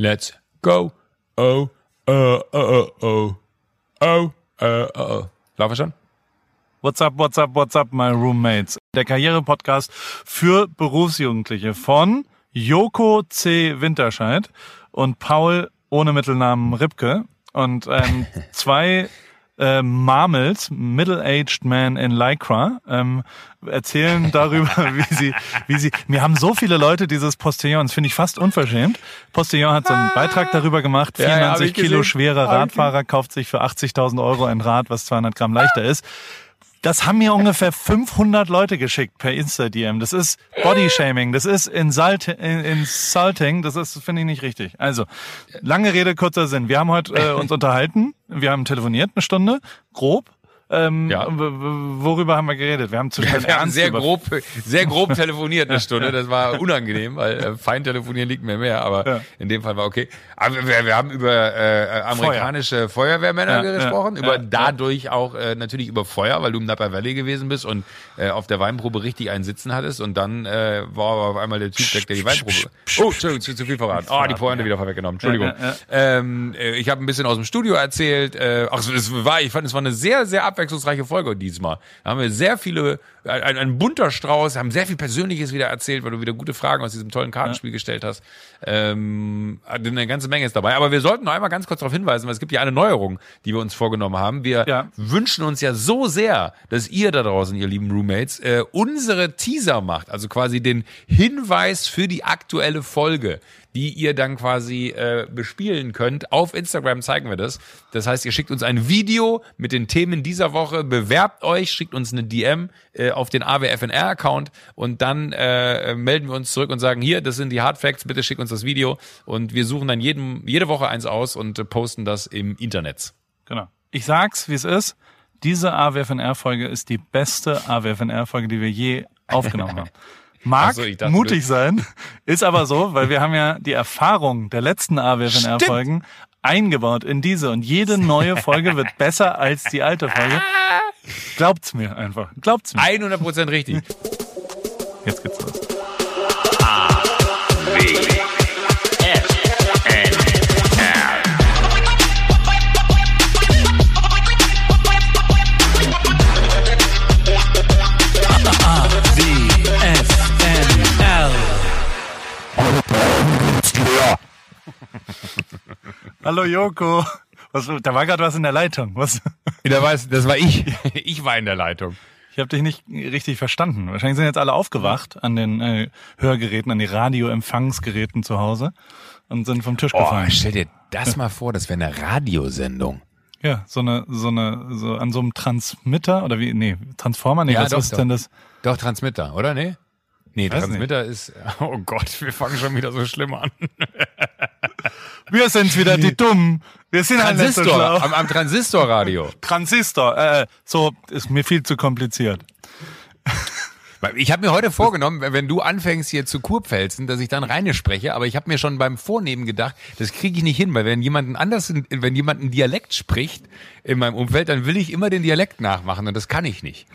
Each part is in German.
Let's go. Oh, oh, oh, oh, oh, oh, oh. Laufen wir schon? What's up, what's up, what's up, my roommates? Der Karriere-Podcast für Berufsjugendliche von Joko C. Winterscheid und Paul ohne Mittelnamen Ripke und ähm, zwei äh, Marmels, Middle-Aged Man in Lycra, ähm, erzählen darüber, wie sie, wie sie, mir haben so viele Leute dieses Postillon, das finde ich fast unverschämt. Postillon hat so einen Beitrag darüber gemacht, 94 ja, Kilo gesehen. schwerer Radfahrer kauft sich für 80.000 Euro ein Rad, was 200 Gramm leichter ist. Das haben mir ungefähr 500 Leute geschickt per Insta-DM. Das ist Bodyshaming, das ist Insult in- Insulting, das ist, finde ich nicht richtig. Also, lange Rede, kurzer Sinn. Wir haben heute äh, uns unterhalten, wir haben telefoniert eine Stunde, grob. Ähm, Ja. Worüber haben wir geredet? Wir haben zu Wir haben sehr grob, sehr grob telefoniert eine Stunde. Das war unangenehm, weil äh, fein telefonieren liegt mir mehr, aber Ja. in dem Fall war okay. Aber wir, wir haben über äh, amerikanische Feuerwehrmänner Ja, gesprochen, über dadurch auch äh, natürlich über Feuer, weil du im Napa Valley gewesen bist und äh, auf der Weinprobe richtig einen Sitzen hattest und dann äh, war aber auf einmal der Typ weg, der die Weinprobe. Oh, Entschuldigung, zu, zu viel verraten. Oh, die Pointe wieder vorweggenommen. Entschuldigung. Ähm, äh, ich habe ein bisschen aus dem Studio erzählt. Äh, ach, es war, ich fand, es war eine sehr, sehr abwechslungsreiche Folge diesmal. Da haben wir sehr viele, ein, ein bunter Strauß, haben sehr viel Persönliches wieder erzählt, weil du wieder gute Fragen aus diesem tollen Kartenspiel gestellt hast. Ähm, eine ganze Menge ist dabei. Aber wir sollten noch einmal ganz kurz darauf hinweisen, weil es gibt ja eine Neuerung, die wir uns vorgenommen haben. Wir Ja. wünschen uns ja so sehr, dass ihr da draußen, ihr lieben Roommates, äh, unsere Teaser macht, also quasi den Hinweis für die aktuelle Folge, die ihr dann quasi äh, bespielen könnt. Auf Instagram zeigen wir das. Das heißt, ihr schickt uns ein Video mit den Themen dieser Woche, bewerbt euch, schickt uns eine DM äh, auf den AWFNR-Account und dann äh, melden wir uns zurück und sagen, hier, das sind die Hard Facts, bitte schickt uns das Video und wir suchen dann jeden, jede Woche eins aus und äh, posten das im Internet. Genau. Ich sag's, wie es ist. Diese AWFNR-Folge ist die beste AWFNR-Folge, die wir je aufgenommen haben. Mag so, dachte, mutig sein, ist aber so, weil wir haben ja die Erfahrung der letzten AWFNR-Folgen eingebaut in diese und jede neue Folge wird besser als die alte Folge. Glaubt's mir einfach. Glaubt's mir. 100% richtig. Jetzt geht's los. Hallo Joko. Was, da war gerade was in der Leitung. Was? Da war das war ich. Ich war in der Leitung. Ich habe dich nicht richtig verstanden. Wahrscheinlich sind jetzt alle aufgewacht an den äh, Hörgeräten, an die Radioempfangsgeräten zu Hause und sind vom Tisch Oh, gefallen. stell dir das mal vor, das wäre eine Radiosendung. Ja, so eine, so eine, so an so einem Transmitter oder wie, nee, Transformer, nee, Ja, was doch, ist doch. denn das? Doch, Transmitter, oder? Nee? Nee, Weiß Transmitter ist. Oh Gott, wir fangen schon wieder so schlimm an. Wir sind's wieder, die Dummen. Wir sind halt nicht Transistor, am, am Transistorradio. Transistor, äh, so, ist mir viel zu kompliziert. Ich habe mir heute vorgenommen, wenn du anfängst hier zu Kurpfälzen, dass ich dann reine spreche, aber ich habe mir schon beim Vornehmen gedacht, das kriege ich nicht hin, weil wenn jemand anders, wenn jemand einen Dialekt spricht in meinem Umfeld, dann will ich immer den Dialekt nachmachen und das kann ich nicht.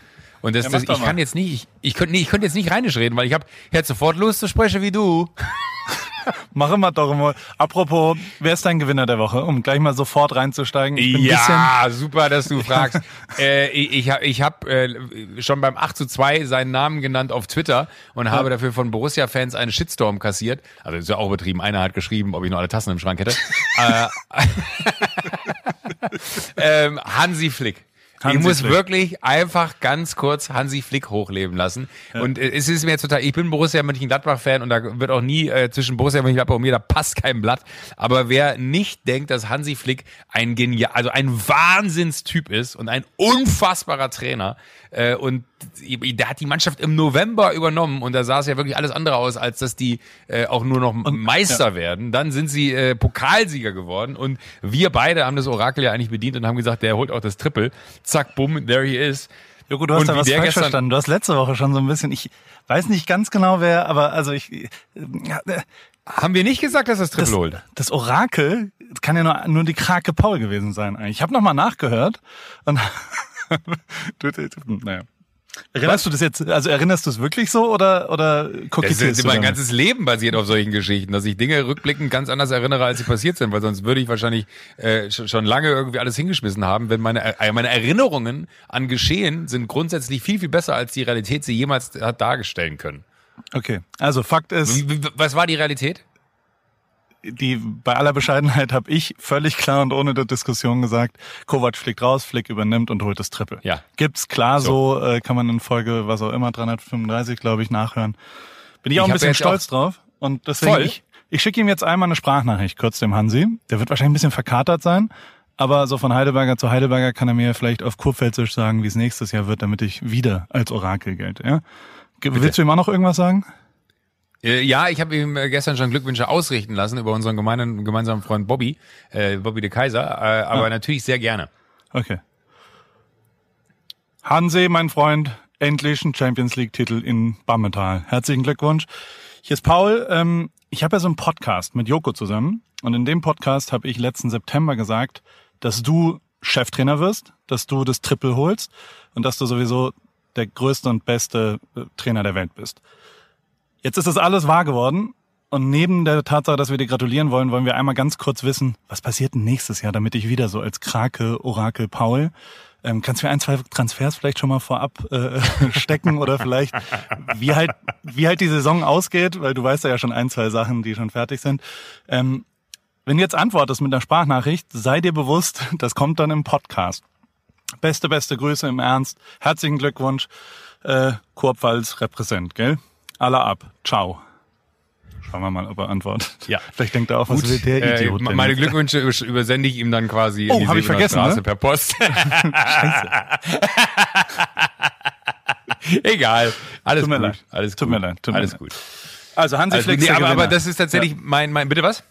Und das, Ja, das ich mal. kann jetzt nicht, ich, ich könnte nee, ich könnte jetzt nicht rheinisch reden, weil ich habe jetzt sofort Lust zu sprechen wie du. Machen wir doch mal. Apropos, wer ist dein Gewinner der Woche? Um gleich mal sofort reinzusteigen. Ich bin ein Ja, super, dass du fragst. äh, ich habe ich hab, äh, schon beim 8 zu 2 seinen Namen genannt auf Twitter und habe dafür von Borussia-Fans einen Shitstorm kassiert. Also ist ja auch übertrieben. Einer hat geschrieben, ob ich noch alle Tassen im Schrank hätte. äh, ähm, Hansi Flick. Hansi ich muss Flick. wirklich einfach ganz kurz Hansi Flick hochleben lassen. Und äh, es ist mir jetzt total, ich bin Borussia Mönchengladbach-Fan und da wird auch nie äh, zwischen Borussia Mönchengladbach und mir, da passt kein Blatt. Aber wer nicht denkt, dass Hansi Flick ein genial, also ein Wahnsinnstyp ist und ein unfassbarer Trainer äh, und der hat die Mannschaft im November übernommen und da sah es ja wirklich alles andere aus, als dass die äh, auch nur noch Meister werden. Dann sind sie äh, Pokalsieger geworden und wir beide haben das Orakel ja eigentlich bedient und haben gesagt, der holt auch das Triple. Zack, bumm, there he is. Joko, du hast Und da was falsch verstanden. Du hast letzte Woche schon so ein bisschen, ich weiß nicht ganz genau wer, aber also ich, äh, Haben wir nicht gesagt, dass das Triple das, holt? das Orakel kann ja nur, nur die Krake Paul gewesen sein eigentlich. Ich habe nochmal nachgehört und naja. Erinnerst du das jetzt, also erinnerst du es wirklich so oder, oder Das kokettierst ist, du mein damit? ganzes Leben basiert auf solchen Geschichten, dass ich Dinge rückblickend ganz anders erinnere, als sie passiert sind, weil sonst würde ich wahrscheinlich äh, schon, lange irgendwie alles hingeschmissen haben, wenn meine, äh, meine Erinnerungen an Geschehen sind grundsätzlich viel, viel besser, als die Realität sie jemals hat darstellen können. Okay, also Fakt ist, Was war die Realität? Die bei aller Bescheidenheit habe ich völlig klar und ohne der Diskussion gesagt, Kovac fliegt raus, Flick übernimmt und holt das Triple. Ja. Gibt's klar So. so, äh, kann man in Folge, was auch immer, 335, glaube ich, nachhören. Bin ich, Ich auch ein bisschen stolz drauf. Und deswegen, Voll. ich, ich schicke ihm jetzt einmal eine Sprachnachricht kurz dem Hansi. Der wird wahrscheinlich ein bisschen verkatert sein. Aber so von Heidelberger zu Heidelberger kann er mir vielleicht auf Kurpfälzisch sagen, wie es nächstes Jahr wird, damit ich wieder als Orakel gelte. Ja? Ge- Willst du ihm auch noch irgendwas sagen? Äh, Ja, ich habe ihm äh, gestern schon Glückwünsche ausrichten lassen über unseren gemeinen, gemeinsamen Freund Bobby, äh, Bobby de Kaiser, äh, aber natürlich sehr gerne. Okay. Hanse, mein Freund, endlich ein Champions League-Titel in Bammental. Herzlichen Glückwunsch. Hier ist Paul. Ähm, ich habe ja so einen Podcast mit Joko zusammen. Und in dem Podcast habe ich letzten September gesagt, dass du Cheftrainer wirst, dass du das Triple holst und dass du sowieso der größte und beste äh, Trainer der Welt bist. Jetzt ist das alles wahr geworden. Und neben der Tatsache, dass wir dir gratulieren wollen, wollen wir einmal ganz kurz wissen, was passiert nächstes Jahr, damit ich wieder so als Krake, Orakel, Paul, ähm, kannst du mir ein, zwei Transfers vielleicht schon mal vorab äh, stecken oder vielleicht, wie halt, wie halt die Saison ausgeht, weil du weißt ja schon ein, zwei Sachen, die schon fertig sind. Ähm, wenn du jetzt antwortest mit einer Sprachnachricht, sei dir bewusst, das kommt dann im Podcast. Beste, beste Grüße im Ernst. Herzlichen Glückwunsch. Äh, Kurpfalz repräsent, gell? Aller ab. Ciao. Schauen wir mal, ob er antwortet. Ja. Vielleicht denkt er auch, was will der äh, Idiot denn meine? Glückwünsche üb- übersende ich ihm dann quasi Oh, in die hab ich vergessen, Straße ne? per Post. Egal, alles Tut mir gut, leid. alles Tut gut, mir leid, tut mir alles leid. gut. Also Hansi Alles Flick gut. Nee, aber, aber das ist tatsächlich mein, mein, bitte was?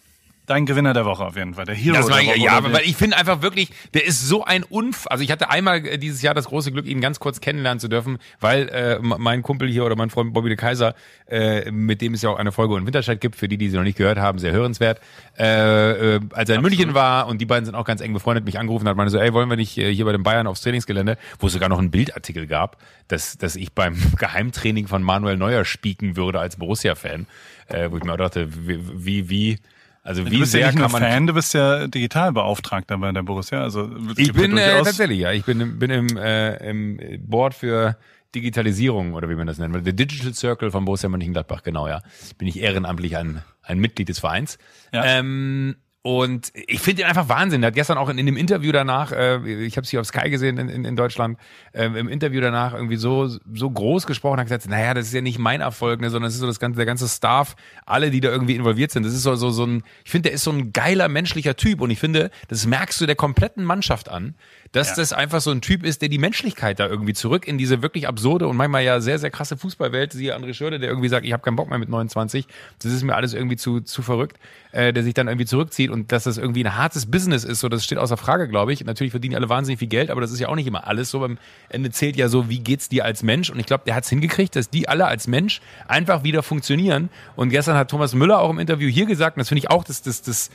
Dein Gewinner der Woche auf jeden Fall. Der Hero Das war, der Woche. ja, weil ich finde einfach wirklich, der ist so ein Unf. Also ich hatte einmal äh, dieses Jahr das große Glück, ihn ganz kurz kennenlernen zu dürfen, weil äh, mein Kumpel hier oder mein Freund Bobby de Kaiser, äh, mit dem es ja auch eine Folge in Winterscheid gibt, für die, die sie noch nicht gehört haben, sehr hörenswert. Äh, äh, als er in München war und die beiden sind auch ganz eng befreundet, mich angerufen hat, meinte so, ey, wollen wir nicht äh, hier bei den Bayern aufs Trainingsgelände, wo es sogar noch einen Bildartikel gab, dass, dass ich beim Geheimtraining von Manuel Neuer spieken würde als Borussia-Fan, äh, wo ich mir auch dachte, wie, wie, wie also Du wie bist ja sehr nicht nur kann man Fan, du bist ja Digitalbeauftragter bei der Borussia. Also ich gibt ja bin äh, tatsächlich, ja. Ich bin, im- bin im, äh, im Board für Digitalisierung oder wie man das nennt. The Digital Circle von Borussia Mönchengladbach, genau, ja. Bin ich ehrenamtlich ein, ein Mitglied des Vereins. Ja. Ähm, und ich finde ihn einfach Wahnsinn. Er hat gestern auch in, in dem Interview danach, äh, ich habe es hier auf Sky gesehen in, in, in Deutschland, äh, im Interview danach irgendwie so so groß gesprochen, hat gesagt, naja, das ist ja nicht mein Erfolg, ne, sondern es ist so das ganze, der ganze Staff, alle, die da irgendwie involviert sind. Das ist so so, so ein, ich finde, der ist so ein geiler menschlicher Typ und ich finde, das merkst du der kompletten Mannschaft an, dass Ja. das einfach so ein Typ ist, der die Menschlichkeit da irgendwie zurück in diese wirklich absurde und manchmal ja sehr, sehr krasse Fußballwelt, siehe André Schürde, der irgendwie sagt, ich habe keinen Bock mehr mit 29, das ist mir alles irgendwie zu, zu verrückt, äh, der sich dann irgendwie zurückzieht und dass das irgendwie ein hartes Business ist, so das steht außer Frage, glaube ich. Natürlich verdienen die alle wahnsinnig viel Geld, aber das ist ja auch nicht immer alles so. Am Ende zählt ja so, wie geht's dir als Mensch und ich glaube, der hat es hingekriegt, dass die alle als Mensch einfach wieder funktionieren und gestern hat Thomas Müller auch im Interview hier gesagt, und das finde ich auch, das, das, das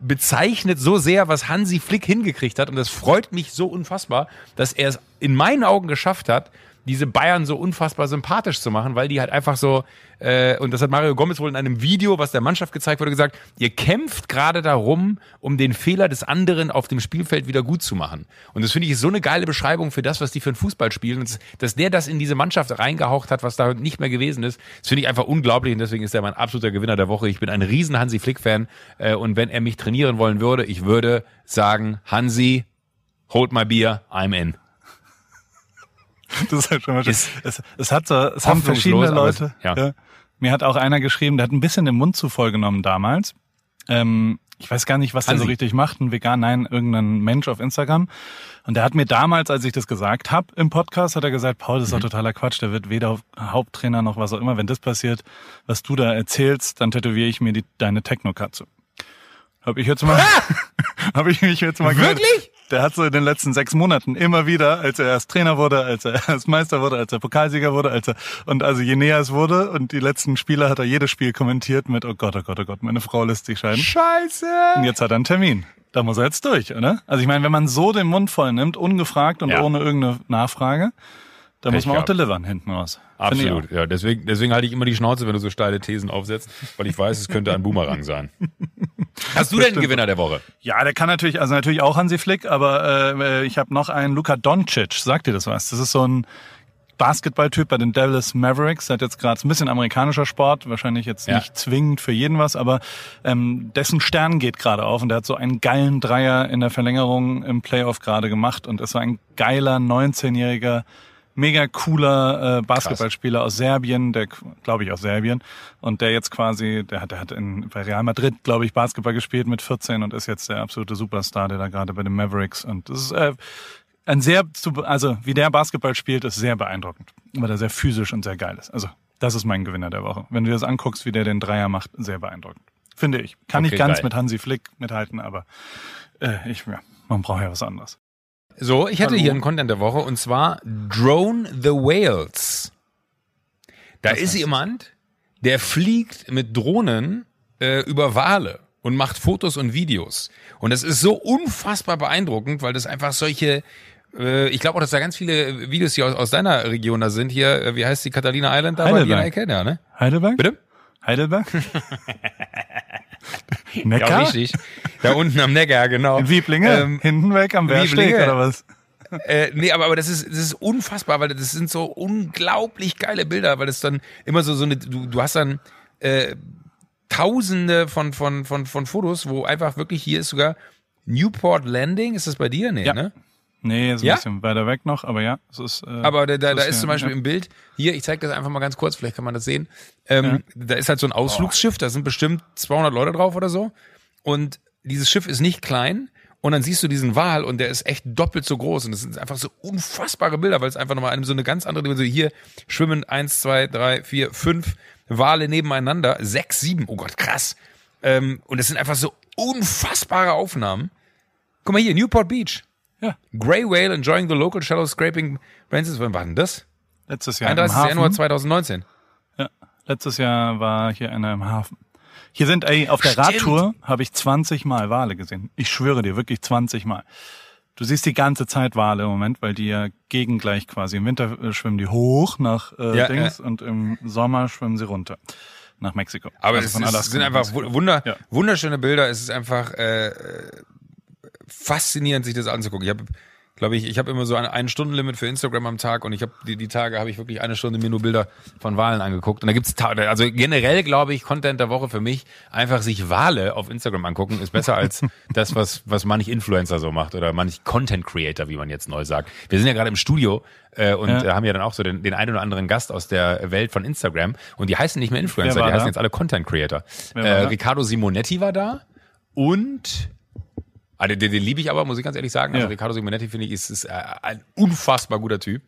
bezeichnet so sehr, was Hansi Flick hingekriegt hat. Und das freut mich so unfassbar, dass er es in meinen Augen geschafft hat, diese Bayern so unfassbar sympathisch zu machen, weil die halt einfach so, äh, und das hat Mario Gomez wohl in einem Video, was der Mannschaft gezeigt wurde, gesagt, ihr kämpft gerade darum, um den Fehler des anderen auf dem Spielfeld wieder gut zu machen. Und das finde ich ist so eine geile Beschreibung für das, was die für einen Fußball spielen. Und das- dass der das in diese Mannschaft reingehaucht hat, was da nicht mehr gewesen ist, das finde ich einfach unglaublich und deswegen ist er mein absoluter Gewinner der Woche. Ich bin ein riesen Hansi Flick-Fan äh, und wenn er mich trainieren wollen würde, ich würde sagen, Hansi, hold my beer, I'm in. Das ist halt schon mal schön. Es, es hat so, es haben verschiedene aber es- Leute. ja. ja. Mir hat auch einer geschrieben, der hat ein bisschen den Mund zu voll genommen damals. Ähm, ich weiß gar nicht, was der so richtig macht. Ein Vegan, nein, irgendein Mensch auf Instagram. Und der hat mir damals, als ich das gesagt habe im Podcast, hat er gesagt, Paul, das ist doch Mhm. totaler Quatsch. Der wird weder Haupttrainer noch was auch immer. Wenn das passiert, was du da erzählst, dann tätowiere ich mir die, deine Technokatze. Hab ich jetzt mal, hab ich mich jetzt mal gehört. Wirklich? Der hat so in den letzten sechs Monaten immer wieder, als er erst Trainer wurde, als er erst Meister wurde, als er Pokalsieger wurde, als er, und also je näher es wurde und die letzten Spiele hat er jedes Spiel kommentiert mit, oh Gott, oh Gott, oh Gott, meine Frau lässt sich scheiden. Scheiße! Und jetzt hat er einen Termin. Da muss er jetzt durch, oder? Also ich meine, wenn man so den Mund voll nimmt, ungefragt und Ja. ohne irgendeine Nachfrage, Da muss man auch gehabt. delivern hinten raus. Absolut, ja. Deswegen, deswegen halte ich immer die Schnauze, wenn du so steile Thesen aufsetzt, weil ich weiß, es könnte ein Boomerang sein. Hast du denn einen Gewinner der Woche? Ja, der kann natürlich, also natürlich auch Hansi Flick, aber äh, ich habe noch einen Luka Doncic. Sagt dir das was? Das ist so ein Basketballtyp bei den Dallas Mavericks. Hat jetzt gerade ein bisschen amerikanischer Sport, wahrscheinlich jetzt Ja. nicht zwingend für jeden was, aber ähm, dessen Stern geht gerade auf und der hat so einen geilen Dreier in der Verlängerung im Playoff gerade gemacht und es war ein geiler 19-jähriger mega cooler äh, Basketballspieler aus Serbien, der glaube ich aus Serbien und der jetzt quasi, der hat, der hat in bei Real Madrid, glaube ich, Basketball gespielt mit 14 und ist jetzt der absolute Superstar, der da gerade bei den Mavericks und das ist äh, ein sehr, also wie der Basketball spielt, ist sehr beeindruckend, weil er sehr physisch und sehr geil ist. Also das ist mein Gewinner der Woche. Wenn du dir das anguckst, wie der den Dreier macht, sehr beeindruckend. Finde ich. Kann Okay, nicht ganz geil. mit Hansi Flick mithalten, aber äh, ich, ja, man braucht ja was anderes. So, ich hätte Hallo. hier einen Content der Woche und zwar Drone the Whales. Da Was ist jemand, der fliegt mit Drohnen äh, über Wale und macht Fotos und Videos. Und das ist so unfassbar beeindruckend, weil das einfach solche, äh, ich glaube auch, dass da ganz viele Videos hier aus, aus deiner Region da sind. Hier, äh, wie heißt die Catalina Island da? bei dir in der Heidelberg. Ecke? Ja, ne? Heidelberg? Bitte? Heidelberg? Ja, Neckar? richtig. Da unten am Neckar, genau. In Wieblinge? Ähm, Hinten weg am Bergsteg oder was? Äh, nee, aber, aber das ist, das ist unfassbar, weil das sind so unglaublich geile Bilder, weil das dann immer so, so eine, du, du hast dann äh, tausende von, von, von, von Fotos, wo einfach wirklich, hier ist sogar Newport Landing, ist das bei dir? Nee, Ja. ne? Nee, ist ein Ja? bisschen weiter weg noch, aber ja, es ist. Äh, Aber da, da, da ist ja, zum Beispiel ja. im Bild, hier, ich zeige das einfach mal ganz kurz, vielleicht kann man das sehen. Ähm, Da ist halt so ein Ausflugsschiff, da sind bestimmt 200 Leute drauf oder so. Und dieses Schiff ist nicht klein. Und dann siehst du diesen Wal und der ist echt doppelt so groß. Und das sind einfach so unfassbare Bilder, weil es einfach nochmal eine, so eine ganz andere Dimension. Hier schwimmen eins, zwei, drei, vier, fünf Wale nebeneinander. Sechs, sieben. Oh Gott, krass. Ähm, und das sind einfach so unfassbare Aufnahmen. Guck mal hier, Newport Beach. Ja, Grey Whale enjoying the local shallow scraping branches. Wann war denn das? letztes Jahr im 31. Hafen. Januar 2019. Ja, letztes Jahr war hier einer im Hafen. Hier sind, ey, auf der Stimmt. Radtour habe ich 20 Mal Wale gesehen. Ich schwöre dir, wirklich 20 Mal. Du siehst die ganze Zeit Wale im Moment, weil die ja gegengleich quasi. Im Winter äh, schwimmen die hoch nach äh, Ja, Dings und im Sommer schwimmen sie runter nach Mexiko. Aber Also es, ist, sind einfach wunder, Ja. wunderschöne Bilder. Es ist einfach äh, faszinierend, sich das anzugucken. Ich habe, glaube ich, ich habe immer so ein, ein Stundenlimit für Instagram am Tag und ich habe die, die Tage habe ich wirklich eine Stunde mir nur Bilder von Walen angeguckt. Und da gibt's also generell glaube ich Content der Woche für mich einfach sich Wale auf Instagram angucken ist besser als das was was manch Influencer so macht oder manch Content Creator, wie man jetzt neu sagt. Wir sind ja gerade im Studio äh, und Ja. haben ja dann auch so den, den einen oder anderen Gast aus der Welt von Instagram und die heißen nicht mehr Influencer, die heißen da? jetzt alle Content Creator. Äh, da? Riccardo Simonetti war da und ah, den, den, liebe ich aber, muss ich ganz ehrlich sagen. Also Ja. Riccardo Simonetti finde ich ist, ist äh, ein unfassbar guter Typ.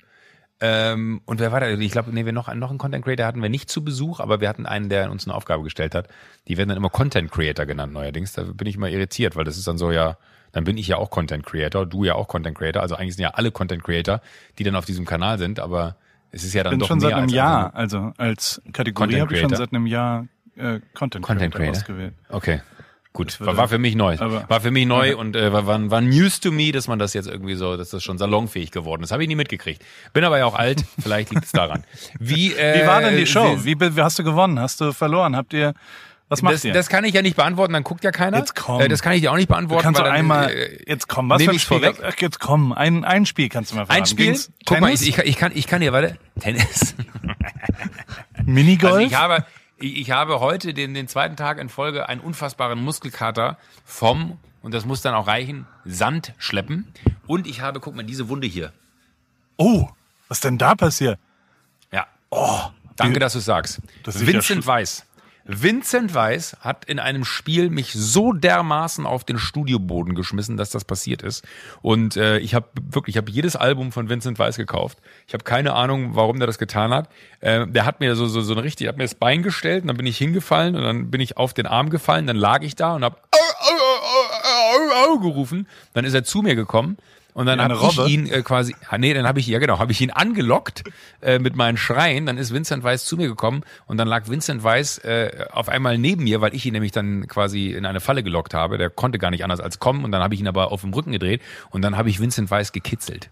Ähm, und wer war da? Ich glaube, nee, wir noch, noch einen Content Creator hatten wir nicht zu Besuch, aber wir hatten einen, der uns eine Aufgabe gestellt hat. Die werden dann immer Content Creator genannt neuerdings. Da bin ich immer irritiert, weil das ist dann so ja, dann bin ich ja auch Content Creator, du ja auch Content Creator. Also eigentlich sind ja alle Content Creator, die dann auf diesem Kanal sind, aber es ist ja dann bin doch schon mehr seit einem als Jahr, einfach also als Kategorie Content habe ich schon seit einem Jahr äh, Content, Content Creator Creator. ausgewählt. Okay. Gut, war, war für mich neu. war für mich neu und äh, war, war, war news to me, dass man das jetzt irgendwie so, dass das schon salonfähig geworden ist. Habe ich nie mitgekriegt. Bin aber ja auch alt, vielleicht liegt es daran. Wie, äh, Wie war denn die Show? Wie, wie hast du gewonnen? Hast du verloren? Habt ihr, was macht das, ihr? das kann ich ja nicht beantworten, dann guckt ja keiner. Jetzt komm. Äh, das kann ich dir auch nicht du beantworten. kannst doch weil dann, einmal, äh, jetzt komm, was für ein Spiel? vorweg? Ach, jetzt komm, ein, ein Spiel kannst du mal verraten. ein Spiel? Ging's Guck mal, Tennis? ich, ich, kann- ich kann, ich kann hier, warte, Tennis. Minigolf? Also ich habe, ich, ich habe heute den, den zweiten Tag in Folge einen unfassbaren Muskelkater vom, und das muss dann auch reichen, Sand schleppen. Und ich habe, guck mal, diese Wunde hier. oh, was denn da passiert? Ja. Oh, danke, dass du sagst. Das ja Vincent sch- Weiss. Vincent Weiss hat in einem Spiel mich so dermaßen auf den Studioboden geschmissen, dass das passiert ist. Und äh, ich habe wirklich, ich habe jedes Album von Vincent Weiss gekauft. Ich habe keine Ahnung, warum der das getan hat. Äh, der hat mir so so so eine richtig, hat mir das Bein gestellt und dann bin ich hingefallen und dann bin ich auf den Arm gefallen. Dann lag ich da und habe gerufen. Dann ist er zu mir gekommen. Und dann habe ich ihn äh, quasi, ah, nee, dann habe ich, ja genau, habe ich ihn angelockt äh, mit meinen Schreien. Dann ist Vincent Weiss zu mir gekommen und dann lag Vincent Weiss äh, auf einmal neben mir, weil ich ihn nämlich dann quasi in eine Falle gelockt habe. Der konnte gar nicht anders als kommen und dann habe ich ihn aber auf dem Rücken gedreht und dann habe ich Vincent Weiss gekitzelt.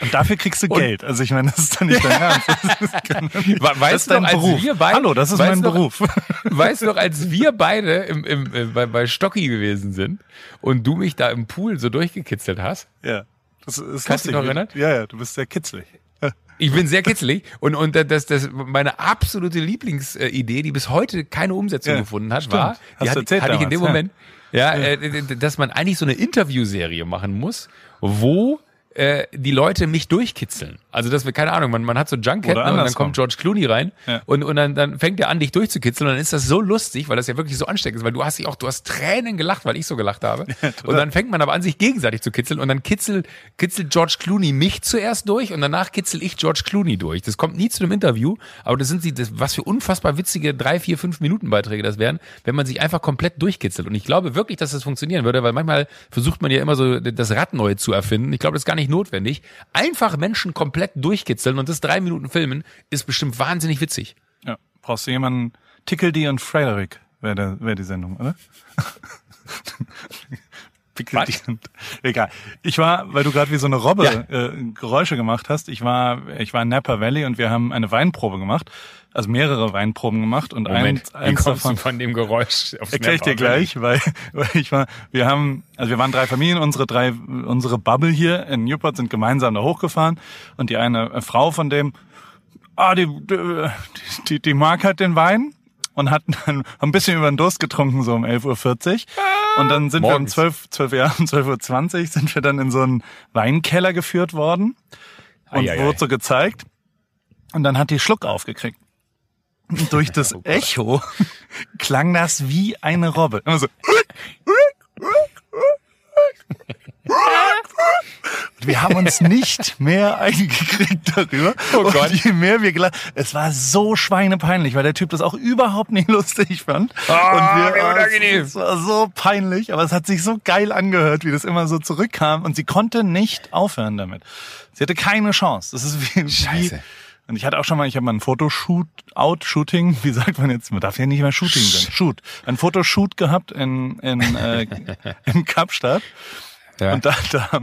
Und dafür kriegst du Geld. Also ich meine, das ist doch nicht dein Ernst. Das ist, weißt dein noch, Beruf. Beide, Hallo, das ist mein noch, Beruf. Weißt du noch, als wir beide im, im, im, bei, bei Stocki gewesen sind und du mich da im Pool so durchgekitzelt hast? Ja. Das ist Kannst du dich noch erinnern? Ja, ja, du bist sehr kitzlig. Ich bin sehr kitzelig und, und das, das, meine absolute Lieblingsidee, die bis heute keine Umsetzung ja, gefunden hat, stimmt. war, die Hast hatte, hatte ich in dem Moment, ja, ja. Äh, dass man eigentlich so eine Interviewserie machen muss, wo äh, die Leute mich durchkitzeln. Also dass wir, keine Ahnung, man, man hat so Junkhead und dann kommt George Clooney rein ja. und, und dann, dann fängt er an, dich durchzukitzeln und dann ist das so lustig, weil das ja wirklich so ansteckend ist, weil du hast dich auch, du hast Tränen gelacht, weil ich so gelacht habe. Ja, und dann fängt man aber an, sich gegenseitig zu kitzeln und dann kitzelt, kitzelt George Clooney mich zuerst durch und danach kitzel ich George Clooney durch. Das kommt nie zu einem Interview, aber das sind sie, das, was für unfassbar witzige drei, vier, fünf Minuten Beiträge das wären, wenn man sich einfach komplett durchkitzelt. Und ich glaube wirklich, dass das funktionieren würde, weil manchmal versucht man ja immer so das Rad neu zu erfinden. Ich glaube, das ist gar nicht notwendig. Einfach Menschen komplett durchkitzeln und das drei Minuten filmen ist bestimmt wahnsinnig witzig. Ja, brauchst du jemanden, Tickledy und Frederick wäre wär die Sendung, oder? Egal. Ich war, weil du gerade wie so eine Robbe ja. äh, Geräusche gemacht hast, ich war, ich war in Napa Valley und wir haben eine Weinprobe gemacht, also mehrere Weinproben gemacht und Moment, eins, eins davon von dem Geräusch erkläre ich dir gleich, weil, weil ich war, wir haben, also wir waren drei Familien, unsere drei, unsere Bubble hier in Newport sind gemeinsam da hochgefahren und die eine Frau von dem ah, die, die, die mag halt den Wein und hatten dann ein bisschen über den Durst getrunken, so um 11.40 Uhr. Und dann sind Morgens. wir um 12, 12, ja, um 12.20 Uhr sind wir dann in so einen Weinkeller geführt worden und ai, wurde so gezeigt. Und dann hat die Schluck aufgekriegt. Und durch das oh Echo klang das wie eine Robbe. Immer so. wir haben uns nicht mehr eingekriegt darüber. Oh Gott. Und je mehr wir gelacht, es war so schweinepeinlich, weil der Typ das auch überhaupt nicht lustig fand. Oh, und wir, wie unangenehm. Es war so peinlich, aber es hat sich so geil angehört, wie das immer so zurückkam und sie konnte nicht aufhören damit. Sie hatte keine Chance. Das ist wie, Scheiße. Wie, und ich hatte auch schon mal, ich habe mal ein Fotoshoot, Out, Shooting, wie sagt man jetzt? Man darf ja nicht mehr Shooting sein. Shoot. Ein Fotoshoot gehabt in, in, äh, in Kapstadt. Ja. Und da, da, da,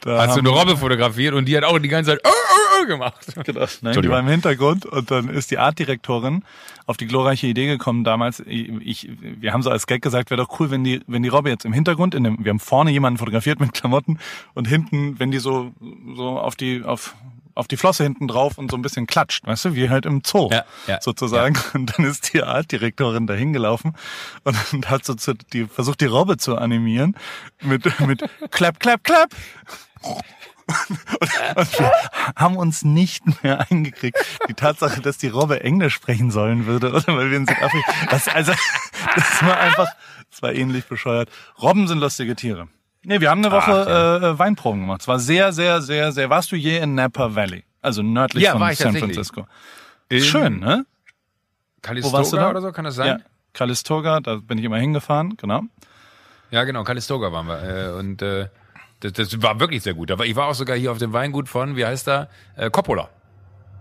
da Hast du eine Robbe fotografiert und die hat auch die ganze Zeit äh, äh, äh gemacht. Genau. Nein, die war im Hintergrund und dann ist die Artdirektorin auf die glorreiche Idee gekommen damals. Ich, wir haben so als Gag gesagt, wäre doch cool, wenn die, wenn die Robbe jetzt im Hintergrund, in dem, wir haben vorne jemanden fotografiert mit Klamotten und hinten, wenn die so, so auf die, auf, auf die Flosse hinten drauf und so ein bisschen klatscht, weißt du, wie halt im Zoo ja, ja, sozusagen. Ja. Und dann ist die Artdirektorin da hingelaufen und, und hat so zu, die, versucht die Robbe zu animieren mit, mit Clap, Clap, Clap. Und, und wir haben uns nicht mehr eingekriegt. Die Tatsache, dass die Robbe Englisch sprechen sollen würde, oder weil wir in Südafrika, das, also, das war einfach, das war ähnlich bescheuert. Robben sind lustige Tiere. Nee, wir haben eine Woche Ach, ja. äh, Weinproben gemacht. Es war sehr, sehr, sehr, sehr. Warst du je in Napa Valley? Also nördlich ja, von San Francisco. Ist schön, ne? Calistoga Wo warst du da? oder so, kann das sein? Ja, Calistoga, da bin ich immer hingefahren, genau. Ja, genau, Calistoga waren wir. Äh, und äh, das, das war wirklich sehr gut. Ich war auch sogar hier auf dem Weingut von, wie heißt da? Äh, Coppola.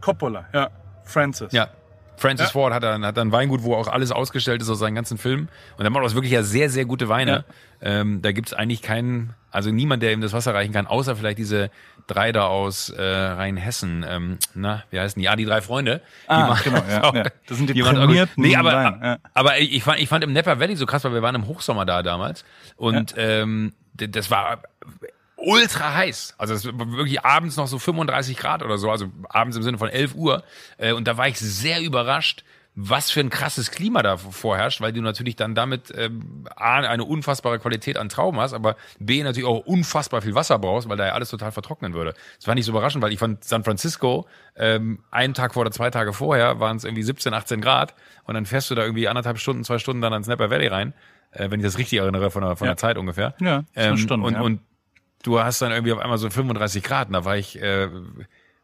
Coppola, ja. Francis. Ja, Francis ja. Ford hat dann, hat dann Weingut, wo auch alles ausgestellt ist aus seinen ganzen Filmen. Und er macht auch wirklich ja sehr, sehr gute Weine. Ja. Ähm, da gibt's eigentlich keinen, also niemand, der ihm das Wasser reichen kann, außer vielleicht diese drei da aus äh, Rheinhessen. Ähm, na, wie heißen die? Ja, die drei Freunde. Ah, die genau, ja, ja. Das sind die, die prämierten Nee, aber, Wein, aber ich fand, ich fand im Napa Valley so krass, weil wir waren im Hochsommer da damals. Und ähm, das war ultra heiß. Also es war wirklich abends noch so 35 Grad oder so, also abends im Sinne von 11 Uhr. Äh, und da war ich sehr überrascht, was für ein krasses Klima da vorherrscht, weil du natürlich dann damit ähm, A, eine unfassbare Qualität an Trauben hast, aber B, natürlich auch unfassbar viel Wasser brauchst, weil da ja alles total vertrocknen würde. Das war nicht so überraschend, weil ich fand San Francisco, ähm, einen Tag vor oder zwei Tage vorher waren es irgendwie 17, 18 Grad und dann fährst du da irgendwie anderthalb Stunden, zwei Stunden dann ans Napa Valley rein, äh, wenn ich das richtig erinnere von der, von ja. der Zeit ungefähr. Ja, ähm, Stunde, und, ja. und du hast dann irgendwie auf einmal so 35 Grad. Und da war ich äh,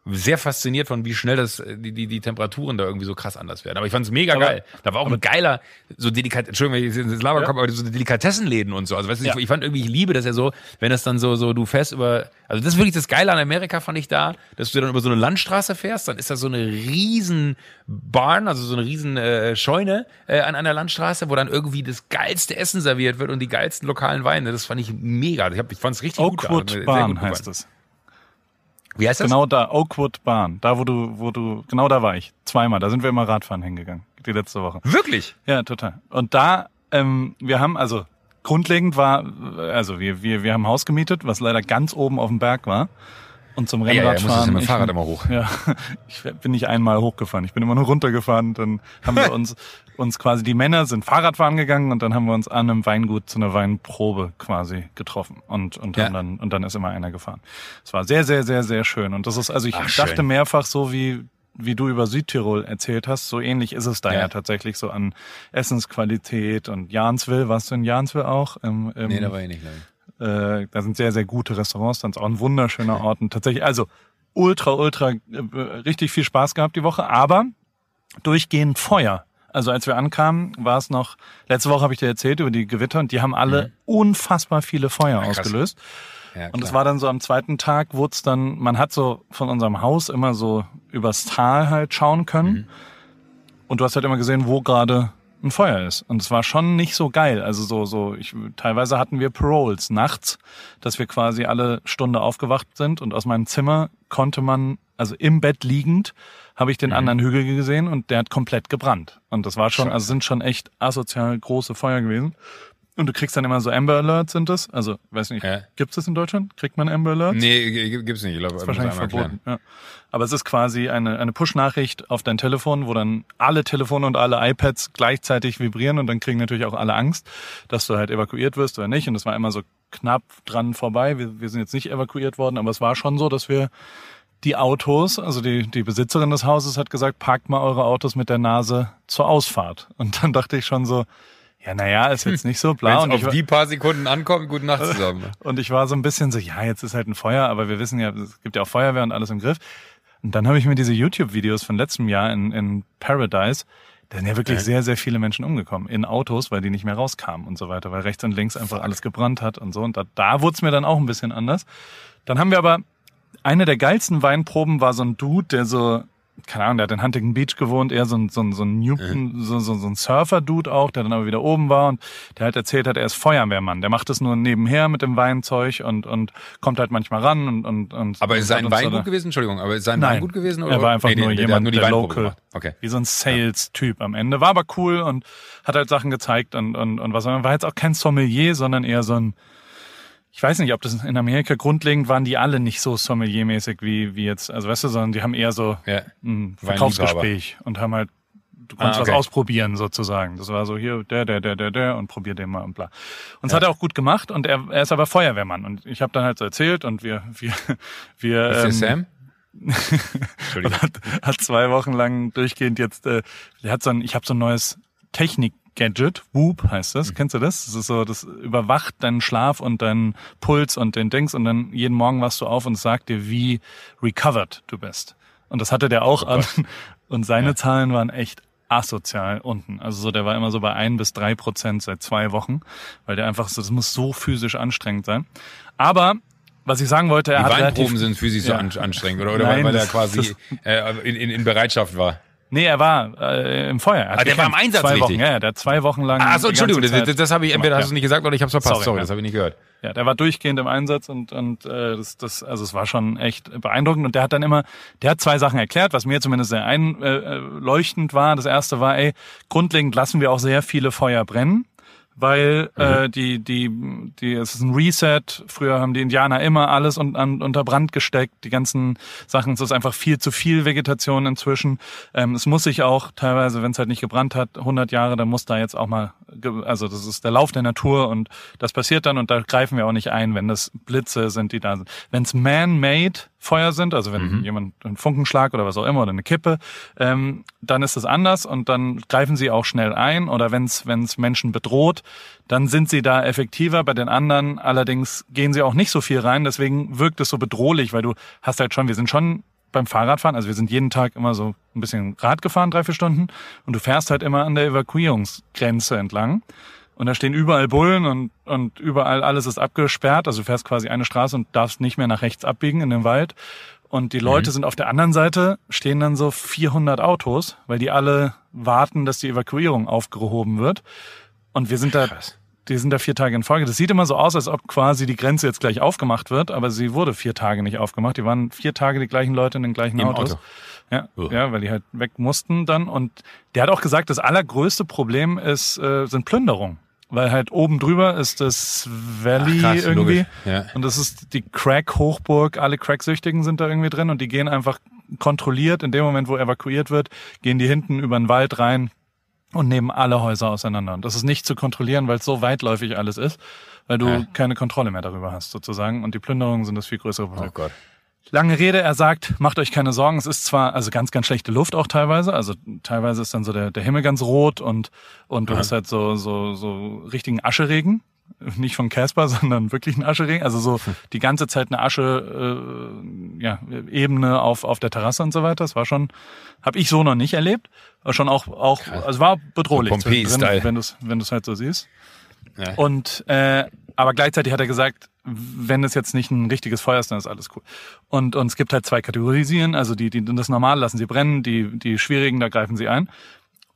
sehr fasziniert von, wie schnell das die, die, die Temperaturen da irgendwie so krass anders werden. Aber ich fand es mega aber, geil. Da war auch ein geiler, so Delikat, Entschuldigung, wenn ich ins Laber komme, aber so Delikatessenläden und so. Also weißt du, ja. ich, ich fand irgendwie, ich liebe das ja so, wenn das dann so, so du fährst über, also das ist wirklich das Geile an Amerika, fand ich da, dass du dann über so eine Landstraße fährst, dann ist da so eine riesen Barn, also so eine riesen äh, Scheune äh, an einer Landstraße, wo dann irgendwie das geilste Essen serviert wird und die geilsten lokalen Weine. Das fand ich mega. Ich, hab, ich fand es richtig Oakwood gut. Also, Barn heißt es. Wie heißt das? Genau da, Oakwood Bahn. Da, wo du, wo du, genau da war ich. Zweimal. Da sind wir immer Radfahren hingegangen. Die letzte Woche. Wirklich? Ja, total. Und da, ähm, wir haben, also grundlegend war, also wir, wir, wir haben ein Haus gemietet, was leider ganz oben auf dem Berg war. Und zum Ja, ja, Rennradfahren. musstest du mit dem ich- Fahrrad immer hoch. Ja, ich bin nicht einmal hochgefahren. Ich bin immer nur runtergefahren. Dann haben wir uns, uns quasi, die Männer sind Fahrradfahren gegangen und dann haben wir uns an einem Weingut zu einer Weinprobe quasi getroffen. Und, und Ja. haben dann, und dann ist immer einer gefahren. Es war sehr, sehr, sehr, sehr schön. Und das ist, also ich Ach, dachte schön. mehrfach so wie, wie du über Südtirol erzählt hast, so ähnlich ist es da ja, Ja. tatsächlich so an Essensqualität und Jansville. Warst du in Jansville auch? Im, im, Nee, da war ich nicht. glaub ich. Äh, da sind sehr, sehr gute Restaurants, dann ist auch ein wunderschöner Ort. Und tatsächlich, also ultra, ultra, äh, richtig viel Spaß gehabt die Woche, aber durchgehend Feuer. Also als wir ankamen, war es noch, letzte Woche habe ich dir erzählt über die Gewitter und die haben alle unfassbar viele Feuer Mhm. krass. ausgelöst. Ja, Und es war dann so am zweiten Tag, wurde es dann, man hat so von unserem Haus immer so übers Tal halt schauen können. Mhm. Und du hast halt immer gesehen, wo gerade ein Feuer ist. Und es war schon nicht so geil. Also so, so, ich, teilweise hatten wir Paroles nachts, dass wir quasi alle Stunde aufgewacht sind und aus meinem Zimmer konnte man, also im Bett liegend, habe ich den anderen Hügel gesehen und der hat komplett gebrannt. Und das war schon, also sind schon echt asozial große Feuer gewesen. Und du kriegst dann immer so Amber Alerts sind das? Also, weiß nicht, Ja. gibt's das in Deutschland? Kriegt man Amber Alerts? Nee, gibt's nicht. Ich glaube, ist muss wahrscheinlich verboten. Ja. Aber es ist quasi eine, eine Push-Nachricht auf dein Telefon, wo dann alle Telefone und alle iPads gleichzeitig vibrieren und dann kriegen natürlich auch alle Angst, dass du halt evakuiert wirst oder nicht. Und das war immer so knapp dran vorbei. Wir, wir sind jetzt nicht evakuiert worden, aber es war schon so, dass wir die Autos, also die, die Besitzerin des Hauses hat gesagt, parkt mal eure Autos mit der Nase zur Ausfahrt. Und dann dachte ich schon so, ja, naja, ist jetzt nicht so bla. Wenn Und es ich auf war- die paar Sekunden ankommt, gute Nacht zusammen. und ich war so ein bisschen so, ja, jetzt ist halt ein Feuer, aber wir wissen ja, es gibt ja auch Feuerwehr und alles im Griff. Und dann habe ich mir diese YouTube-Videos von letztem Jahr in, in Paradise, da sind ja wirklich sehr, sehr viele Menschen umgekommen in Autos, weil die nicht mehr rauskamen und so weiter, weil rechts und links einfach alles gebrannt hat und so. Und da, da wurde es mir dann auch ein bisschen anders. Dann haben wir aber, eine der geilsten Weinproben war so ein Dude, der so, keine Ahnung, der hat in Huntington Beach gewohnt, eher so ein, so ein, so ein, Newton, so, so, so ein Surfer-Dude auch, der dann aber wieder oben war und der halt erzählt hat, er ist Feuerwehrmann. Der macht das nur nebenher mit dem Weinzeug und, und kommt halt manchmal ran und, und, und Aber ist sein uns Weingut da- gewesen? Entschuldigung, aber ist sein Nein. Weingut gewesen? Oder? Er war einfach Nee, nur der, der jemand, hat nur die der local, gemacht. Okay. wie so ein Sales-Typ am Ende. War aber cool und hat halt Sachen gezeigt und, und, und was. War jetzt auch kein Sommelier, sondern eher so ein, ich weiß nicht, ob das in Amerika grundlegend waren die alle nicht so Sommelier-mäßig wie, wie jetzt, also weißt du, sondern die haben eher so Ja. ein. Verkaufsgespräch und haben halt, du konntest Ah, okay. was ausprobieren sozusagen. Das war so hier, der, der, der, der, der und probier den mal und bla. Und das hat er auch gut gemacht und er, er ist aber Feuerwehrmann und ich habe dann halt so erzählt und wir, wir, wir, Ist ähm, Sam? Entschuldigung. hat, hat zwei Wochen lang durchgehend jetzt, äh, der hat so ein, ich habe so ein neues Technik-Gadget, Whoop heißt das, kennst du das? Das ist so, das überwacht deinen Schlaf und deinen Puls und den Dings und dann jeden Morgen wachst du auf und sagt dir, wie recovered du bist. Und das hatte der auch an und seine Zahlen waren echt asozial unten. Also so, der war immer so bei ein bis drei Prozent seit zwei Wochen, weil der einfach so, das muss so physisch anstrengend sein. Aber was ich sagen wollte, er Die hat Weinproben relativ, sind physisch so Ja. an, anstrengend, oder? Oder Nein, weil, weil er quasi äh, in, in, in Bereitschaft war? Nee, er war äh, im Feuer. Er Ah, der war im Einsatz, zwei Wochen. richtig? Ja, ja, der hat zwei Wochen lang. Ach so, Entschuldigung, das, das, habe ich, entweder gemacht, hast du nicht gesagt oder ich habe es verpasst. Sorry, Sorry, ja. das habe ich nicht gehört. Ja, der war durchgehend im Einsatz und und äh, das das also es war schon echt beeindruckend und der hat dann immer der hat zwei Sachen erklärt, was mir zumindest sehr einleuchtend war. Das erste war, ey, grundlegend lassen wir auch sehr viele Feuer brennen, weil äh, die die die es ist ein Reset. Früher haben die Indianer immer alles un, an, unter Brand gesteckt, die ganzen Sachen. Es ist einfach viel zu viel Vegetation inzwischen. Ähm, es muss sich auch teilweise, wenn es halt nicht gebrannt hat, 100 Jahre, dann muss da jetzt auch mal, also das ist der Lauf der Natur und das passiert dann und da greifen wir auch nicht ein, wenn das Blitze sind, die da sind. Wenn es man-made Feuer sind, also wenn jemand einen Funkenschlag oder was auch immer oder eine Kippe, ähm, dann ist es anders und dann greifen sie auch schnell ein oder wenn es Menschen bedroht, dann sind sie da effektiver. Bei den anderen allerdings gehen sie auch nicht so viel rein, deswegen wirkt es so bedrohlich, weil du hast halt schon, wir sind schon beim Fahrradfahren, also wir sind jeden Tag immer so ein bisschen Rad gefahren, drei, vier Stunden, und du fährst halt immer an der Evakuierungsgrenze entlang. Und da stehen überall Bullen und, und überall alles ist abgesperrt. Also du fährst quasi eine Straße und darfst nicht mehr nach rechts abbiegen in den Wald. Und die Leute sind auf der anderen Seite, stehen dann so 400 Autos, weil die alle warten, dass die Evakuierung aufgehoben wird. Und wir sind da Krass. die sind da vier Tage in Folge. Das sieht immer so aus, als ob quasi die Grenze jetzt gleich aufgemacht wird, aber sie wurde vier Tage nicht aufgemacht. Die waren vier Tage die gleichen Leute in den gleichen Im Autos. Auto. Ja, Oh. ja, weil die halt weg mussten dann. Und der hat auch gesagt, das allergrößte Problem ist, äh, sind Plünderungen. Weil halt oben drüber ist das Valley Ach, krass, irgendwie. Ja. Und das ist die Crack-Hochburg. Alle Cracksüchtigen sind da irgendwie drin und die gehen einfach kontrolliert. In dem Moment, wo evakuiert wird, gehen die hinten über den Wald rein und nehmen alle Häuser auseinander. Und das ist nicht zu kontrollieren, weil es so weitläufig alles ist, weil du Ja. keine Kontrolle mehr darüber hast sozusagen. Und die Plünderungen sind das viel größere Problem. Oh Gott. Lange Rede, er sagt, macht euch keine Sorgen, es ist zwar also ganz, ganz schlechte Luft auch teilweise, also teilweise ist dann so der, der Himmel ganz rot und, und du Ja. hast halt so, so, so richtigen Ascheregen. Nicht von Casper, sondern wirklich ein Ascheregen. Also so die ganze Zeit eine Asche, äh, ja, Ebene auf, auf der Terrasse und so weiter. Das war schon, habe ich so noch nicht erlebt. War schon auch, auch, also war bedrohlich, So wenn du es wenn du's halt so siehst. Ja. Und äh, aber gleichzeitig hat er gesagt, wenn es jetzt nicht ein richtiges Feuer ist, dann ist alles cool. Und, und es gibt halt zwei Kategorisieren, also die, die das normal lassen sie brennen, die, die schwierigen, da greifen sie ein.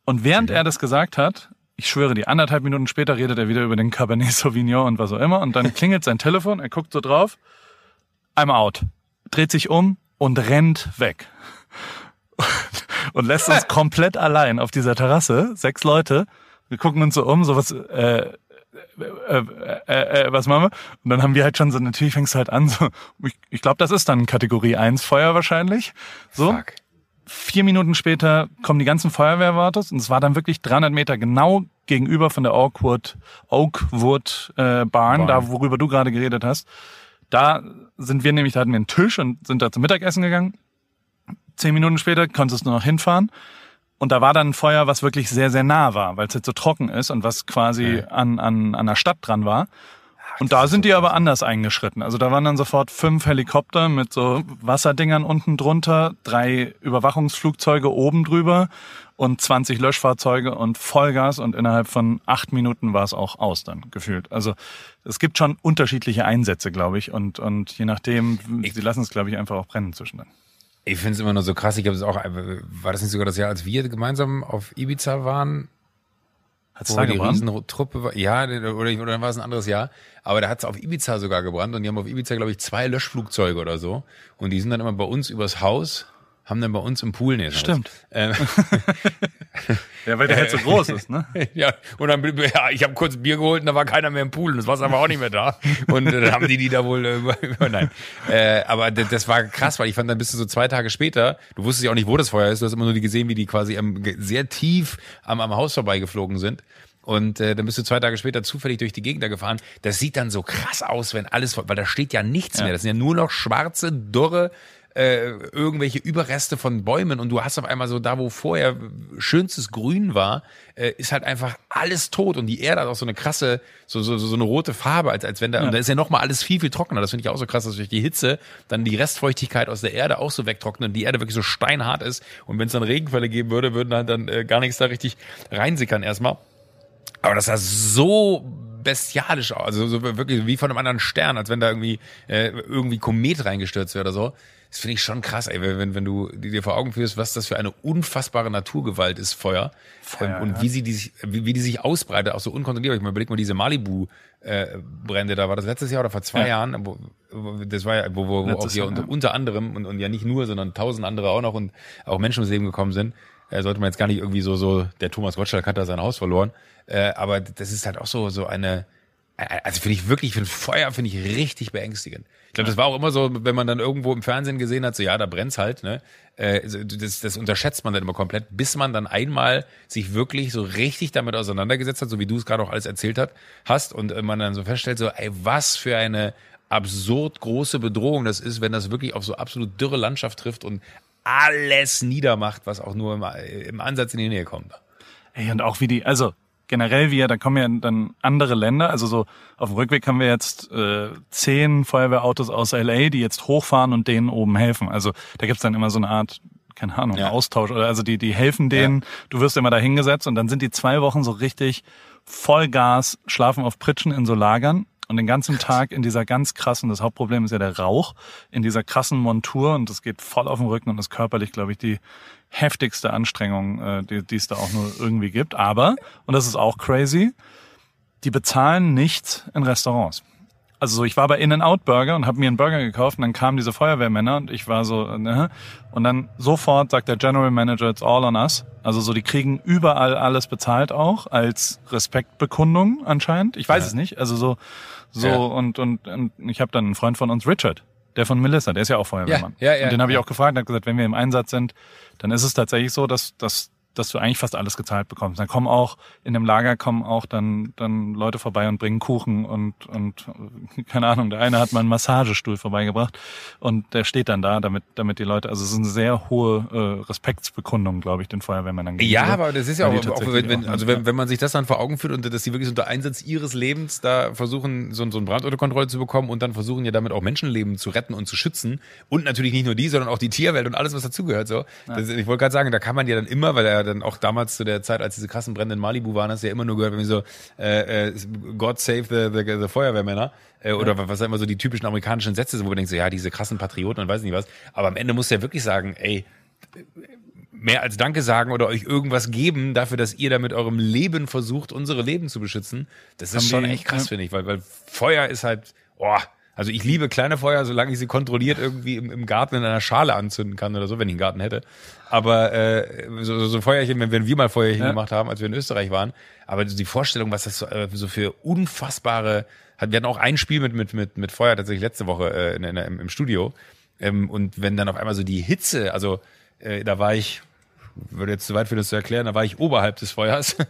Und während er das gesagt hat, ich schwöre, die anderthalb Minuten später redet er wieder über den Cabernet Sauvignon und was auch immer. Und dann klingelt sein Telefon, er guckt so drauf, I'm out, dreht sich um und rennt weg. Und lässt uns komplett allein auf dieser Terrasse, sechs Leute. Wir gucken uns so um, so was, äh, äh, äh, äh, was machen wir? Und dann haben wir halt schon so, natürlich fängst du halt an, so, ich, ich glaube, das ist dann Kategorie 1 Feuer wahrscheinlich. So, Fuck. vier Minuten später kommen die ganzen Feuerwehrautos und es war dann wirklich 300 Meter genau gegenüber von der Oakwood, Oakwood äh, Barn, Barn. da worüber du gerade geredet hast. Da sind wir nämlich, da hatten wir einen Tisch und sind da zum Mittagessen gegangen. Zehn Minuten später konntest du noch hinfahren. Und da war dann ein Feuer, was wirklich sehr, sehr nah war, weil es jetzt so trocken ist und was quasi Ja. an, an, an der Stadt dran war. Und da sind die aber anders eingeschritten. Also da waren dann sofort fünf Helikopter mit so Wasserdingern unten drunter, drei Überwachungsflugzeuge oben drüber und 20 Löschfahrzeuge und Vollgas und innerhalb von acht Minuten war es auch aus dann gefühlt. Also es gibt schon unterschiedliche Einsätze, glaube ich, und, und je nachdem, sie lassen es, glaube ich, einfach auch brennen zwischendurch. Ich finde es immer nur so krass. Ich habe es auch, war das nicht sogar das Jahr, als wir gemeinsam auf Ibiza waren? Hat's Wo da die? Riesentruppe war. Ja, oder, oder dann war es ein anderes Jahr. Aber da hat es auf Ibiza sogar gebrannt und die haben auf Ibiza, glaube ich, zwei Löschflugzeuge oder so. Und die sind dann immer bei uns übers Haus, haben dann bei uns im Pool näher. Stimmt. Ähm, Ja, weil der halt so groß ist, ne? ja, und dann, ja, ich habe kurz Bier geholt und da war keiner mehr im Pool und das Wasser war auch nicht mehr da. Und äh, dann haben die die da wohl äh, nein. Äh, aber das war krass, weil ich fand dann bist du so zwei Tage später, du wusstest ja auch nicht, wo das Feuer ist, du hast immer nur die gesehen, wie die quasi am, sehr tief am, am Haus vorbeigeflogen sind. Und äh, dann bist du zwei Tage später zufällig durch die Gegend da gefahren. Das sieht dann so krass aus, wenn alles, weil da steht ja nichts mehr. Das sind ja nur noch schwarze, dürre, äh, irgendwelche Überreste von Bäumen und du hast auf einmal so da, wo vorher schönstes Grün war, äh, ist halt einfach alles tot und die Erde hat auch so eine krasse, so, so, so eine rote Farbe, als, als wenn da, und da ist ja nochmal alles viel, viel trockener. Das finde ich auch so krass, dass durch die Hitze dann die Restfeuchtigkeit aus der Erde auch so wegtrocknet und die Erde wirklich so steinhart ist und wenn es dann Regenfälle geben würde, würden dann, dann äh, gar nichts da richtig reinsickern erstmal. Aber das sah so bestialisch aus, also so wirklich wie von einem anderen Stern, als wenn da irgendwie äh, irgendwie Komet reingestürzt wäre oder so. Das finde ich schon krass, ey, wenn, wenn du dir vor Augen führst, was das für eine unfassbare Naturgewalt ist, Feuer. Feuer, ähm, und ja. wie sie die, sich- wie, wie die sich ausbreitet, auch so unkontrollierbar. Ich meine, überleg mal diese Malibu-Brände, da war das letztes Jahr oder vor zwei Ja. Jahren, wo, das war ja, wo, wo, wo auch hier Jahr, unter, ja. unter anderem und, und ja nicht nur, sondern tausend andere auch noch und auch Menschen ums Leben gekommen sind. Äh, sollte man jetzt gar nicht irgendwie so, so, der Thomas Gottschalk hat da sein Haus verloren. Äh, aber das ist halt auch so, so eine, äh, also finde ich wirklich, für ein Feuer finde ich richtig beängstigend. Ich glaube, das war auch immer so, wenn man dann irgendwo im Fernsehen gesehen hat, so ja, da brennt's halt, ne? Äh, das, das unterschätzt man dann immer komplett, bis man dann einmal sich wirklich so richtig damit auseinandergesetzt hat, so wie du es gerade auch alles erzählt hat, hast und äh, man dann so feststellt, so, ey, was für eine absurd große Bedrohung das ist, wenn das wirklich auf so absolut dürre Landschaft trifft und alles niedermacht, was auch nur im, im Ansatz in die Nähe kommt. Ey, und auch wie die, also generell wir, da kommen ja dann andere Länder, also so auf dem Rückweg haben wir jetzt äh, zehn Feuerwehrautos aus LA, die jetzt hochfahren und denen oben helfen. Also da gibt's dann immer so eine Art, keine Ahnung, Ja. Austausch oder also die, die helfen denen, du wirst immer da hingesetzt und dann sind die zwei Wochen so richtig Vollgas, schlafen auf Pritschen in so Lagern und den ganzen Tag in dieser ganz krassen, das Hauptproblem ist ja der Rauch, in dieser krassen Montur und das geht voll auf den Rücken und ist körperlich, glaube ich, die heftigste Anstrengung, äh, die, die es da auch nur irgendwie gibt. Aber, und das ist auch crazy, die bezahlen nicht in Restaurants. Also so, ich war bei In-N-Out Burger und habe mir einen Burger gekauft und dann kamen diese Feuerwehrmänner und ich war so, ne? Und dann sofort sagt der General Manager, it's all on us. Also so, die kriegen überall alles bezahlt auch als Respektbekundung anscheinend. Ich weiß Ja. es nicht. Also so, so Ja. und, und, und ich habe dann einen Freund von uns, Richard, der von Melissa, der ist ja auch Feuerwehrmann. Ja, ja, ja. und den habe ich auch gefragt und hat gesagt, wenn wir im Einsatz sind, dann ist es tatsächlich so, dass, dass dass du eigentlich fast alles gezahlt bekommst. Dann kommen auch, in dem Lager kommen auch dann, dann Leute vorbei und bringen Kuchen und, und, keine Ahnung, der eine hat mal einen Massagestuhl vorbeigebracht und der steht dann da, damit, damit die Leute, also es ist eine sehr hohe äh, Respektsbekundung, glaube ich, den Feuerwehrmännern Ja, gegenüber. aber das ist ja auch, auch wenn, wenn, also wenn, wenn man sich das dann vor Augen führt und dass sie wirklich unter Einsatz ihres Lebens da versuchen, so, so ein Brand unter Kontrolle zu bekommen und dann versuchen ja damit auch Menschenleben zu retten und zu schützen und natürlich nicht nur die, sondern auch die Tierwelt und alles, was dazugehört. So, das, ich wollte gerade sagen, da kann man ja dann immer, weil er dann auch damals zu der Zeit, als diese krassen Brände in Malibu waren, hast du ja immer nur gehört, wenn wir so äh, äh, God save the, the, the Feuerwehrmänner äh, oder was immer so die typischen amerikanischen Sätze sind, wo man denkt so, ja, diese krassen Patrioten und weiß nicht was. Aber am Ende musst du ja wirklich sagen, ey, mehr als Danke sagen oder euch irgendwas geben dafür, dass ihr da mit eurem Leben versucht, unsere Leben zu beschützen. Das ist Haben schon echt krass, ja. finde ich, weil, weil Feuer ist halt, oh, also ich liebe kleine Feuer, solange ich sie kontrolliert irgendwie im, im Garten in einer Schale anzünden kann oder so, wenn ich einen Garten hätte. Aber äh, so, so Feuerchen, wenn, wenn wir mal Feuerchen Ja. gemacht haben, als wir in Österreich waren, aber die Vorstellung, was das so, äh, so für unfassbare, hat, wir hatten auch ein Spiel mit, mit, mit, mit Feuer tatsächlich letzte Woche äh, in, in, im, im Studio. Ähm, und wenn dann auf einmal so die Hitze, also äh, da war ich, würde jetzt zu weit für das zu erklären, da war ich oberhalb des Feuers.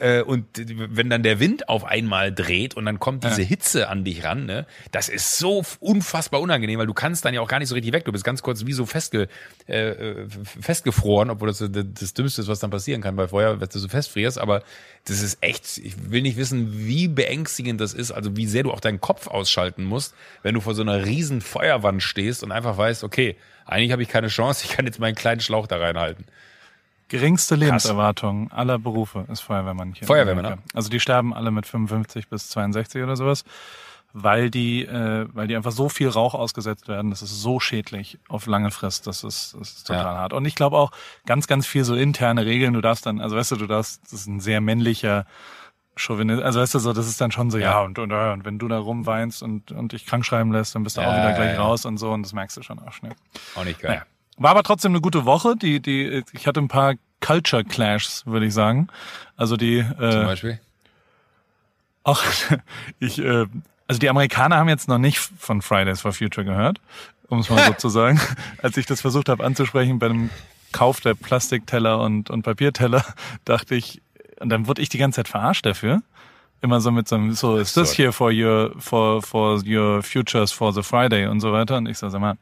Äh, und wenn dann der Wind auf einmal dreht und dann kommt diese. Hitze an dich ran, ne, das ist so unfassbar unangenehm, weil du kannst dann ja auch gar nicht so richtig weg. Du bist ganz kurz wie so festge, äh, festgefroren, obwohl das das, das Dümmste ist, was dann passieren kann bei Feuer, dass du so festfrierst. Aber das ist echt, ich will nicht wissen, wie beängstigend das ist, also wie sehr du auch deinen Kopf ausschalten musst, wenn du vor so einer riesen Feuerwand stehst und einfach weißt, okay, eigentlich habe ich keine Chance, ich kann jetzt meinen kleinen Schlauch da reinhalten. Geringste Lebenserwartung aller Berufe ist Feuerwehrmann hier. Feuerwehrmänner? Also die sterben alle mit 55 bis 62 oder sowas, weil die, äh, weil die einfach so viel Rauch ausgesetzt werden. Das ist so schädlich auf lange Frist. Das ist, das ist total Ja. hart. Und ich glaube auch ganz, ganz viel so interne Regeln. Du darfst dann, also weißt du, du darfst, das ist ein sehr männlicher Chauvinist, also weißt du so, das ist dann schon so, ja, Ja. und, und, äh, und wenn du da rumweinst und, und dich krank schreiben lässt, dann bist du auch Ja, wieder ja, gleich raus und so und das merkst du schon auch schnell. Auch nicht geil. Naja. War aber trotzdem eine gute Woche. Die, die, ich hatte ein paar Culture Clashs, würde ich sagen. Also die, Zum äh, Beispiel. auch ich, äh, also die Amerikaner haben jetzt noch nicht von Fridays for Future gehört, um es mal so zu sagen. Als ich das versucht habe anzusprechen bei einem Kauf der Plastikteller und, und Papierteller, dachte ich, und dann wurde ich die ganze Zeit verarscht dafür. Immer so mit so einem, so, ist das hier for your, for, for your futures for the Friday und so weiter. Und ich so, sag mal,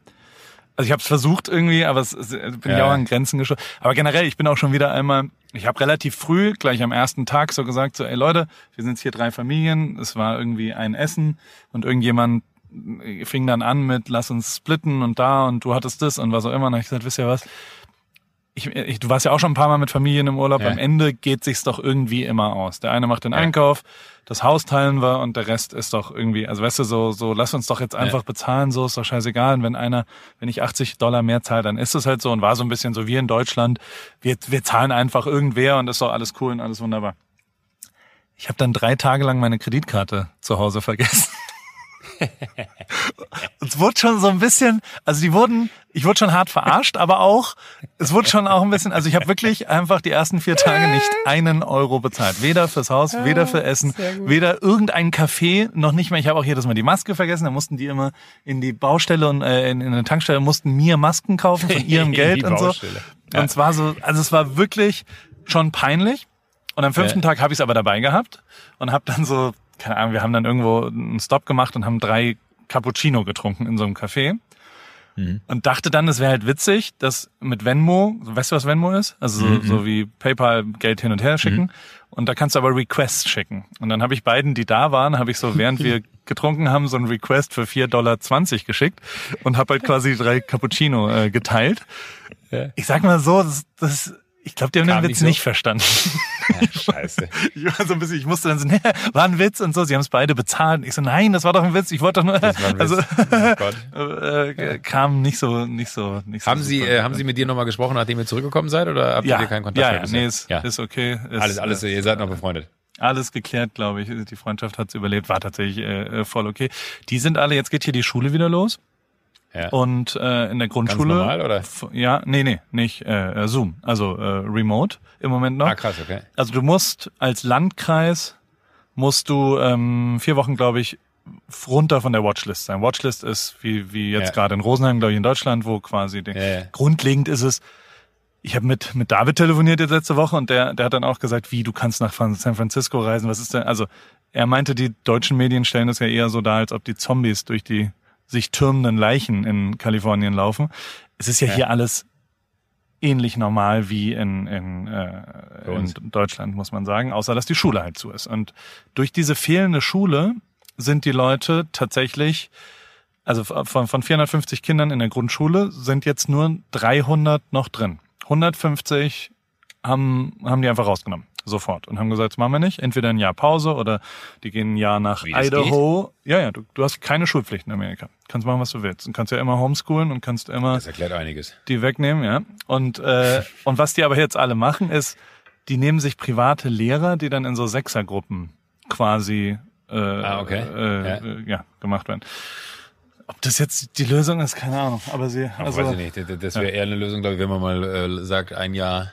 also ich habe es versucht irgendwie, aber es, es bin ich Ja. auch an Grenzen gestoßen. Aber generell, ich bin auch schon wieder einmal, ich habe relativ früh, gleich am ersten Tag so gesagt, so, ey Leute, wir sind jetzt hier drei Familien, es war irgendwie ein Essen und irgendjemand fing dann an mit, lass uns splitten und da und du hattest das und was auch immer. Und ich gesagt, wisst ihr was, ich, ich, du warst ja auch schon ein paar Mal mit Familien im Urlaub. Ja. Am Ende geht sich's doch irgendwie immer aus. Der eine macht den Ja. Einkauf, das Haus teilen wir und der Rest ist doch irgendwie, also weißt du, so, so lass uns doch jetzt einfach bezahlen, so ist doch scheißegal. Und wenn einer, wenn ich 80 Dollar mehr zahle, dann ist es halt so und war so ein bisschen so wie in Deutschland. Wir, wir zahlen einfach irgendwer und ist doch alles cool und alles wunderbar. Ich habe dann drei Tage lang meine Kreditkarte zu Hause vergessen. es wurde schon so ein bisschen, also die wurden, ich wurde schon hart verarscht, aber auch, es wurde schon auch ein bisschen, also ich habe wirklich einfach die ersten vier Tage nicht einen Euro bezahlt. Weder fürs Haus, weder für Essen, weder irgendein Café, noch nicht mehr. Ich habe auch jedes Mal die Maske vergessen, da mussten die immer in die Baustelle und äh, in, in eine Tankstelle, mussten mir Masken kaufen von ihrem Geld und so. Baustelle. Und es war so, also es war wirklich schon peinlich. Und am fünften Ja. Tag habe ich es aber dabei gehabt und habe dann so, keine Ahnung, wir haben dann irgendwo einen Stop gemacht und haben drei Cappuccino getrunken in so einem Café. Und dachte dann, es wäre halt witzig, dass mit Venmo, weißt du, was Venmo ist? Also so, so wie PayPal Geld hin und her schicken. Und da kannst du aber Requests schicken. Und dann habe ich beiden, die da waren, habe ich so, während wir getrunken haben, so ein Request für 4,20 Dollar geschickt und habe halt quasi drei Cappuccino äh, geteilt. Ja. Ich sag mal so, das, das ich glaube, die haben den nicht Witz so? nicht verstanden. Scheiße. Ich war so ein bisschen, ich musste dann so, ne, war ein Witz und so. Sie haben es beide bezahlt. Ich so, nein, das war doch ein Witz. Ich wollte doch nur, Das war ein Witz. also Oh äh, kam nicht so, nicht so, nicht so. Haben Sie, äh, haben Sie mit dir nochmal gesprochen, nachdem ihr zurückgekommen seid oder habt ja, ihr keinen Kontakt ja, mehr ja, nee, ist, ja. ist okay. Ist, alles, alles, äh, ihr seid noch befreundet. Alles geklärt, glaube ich. Die Freundschaft hat's überlebt, war tatsächlich äh, voll okay. Die sind alle, jetzt geht hier die Schule wieder los. Ja. Und äh, in der Grundschule. Ganz normal, oder? Ja, nee, nee, nicht äh, Zoom, also äh, Remote im Moment noch. Ah, krass, okay. Also du musst als Landkreis musst du ähm, vier Wochen, glaube ich, runter von der Watchlist sein. Watchlist ist wie wie jetzt Ja. gerade in Rosenheim, glaube ich, in Deutschland, wo quasi den, Ja, grundlegend ist es. Ich habe mit mit David telefoniert jetzt letzte Woche und der der hat dann auch gesagt, wie du kannst nach San Francisco reisen. Was ist denn? Also er meinte, die deutschen Medien stellen das ja eher so dar, als ob die Zombies durch die sich türmenden Leichen in Kalifornien laufen. Es ist ja, Ja. hier alles ähnlich normal wie in, in, äh, in. Deutschland, muss man sagen, außer dass die Schule halt zu ist. Und durch diese fehlende Schule sind die Leute tatsächlich, also von, von 450 Kindern in der Grundschule sind jetzt nur 300 noch drin. 150 haben, haben die einfach rausgenommen. Sofort. Und haben gesagt, das machen wir nicht. Entweder ein Jahr Pause oder die gehen ein Jahr nach Idaho. Ja, ja, du, du hast keine Schulpflicht in Amerika. Kannst machen, was du willst. Und kannst ja immer homeschoolen und kannst immer Das erklärt einiges. die wegnehmen, ja. Und, äh, und was die aber jetzt alle machen, ist, die nehmen sich private Lehrer, die dann in so Sechsergruppen quasi äh, Ah, okay. äh, Ja. äh, ja, gemacht werden. Ob das jetzt die Lösung ist, keine Ahnung. Aber sie, Also, also weiß ich nicht. Das- wäre eher eine Lösung, glaube ich, wenn man mal äh, sagt, ein Jahr,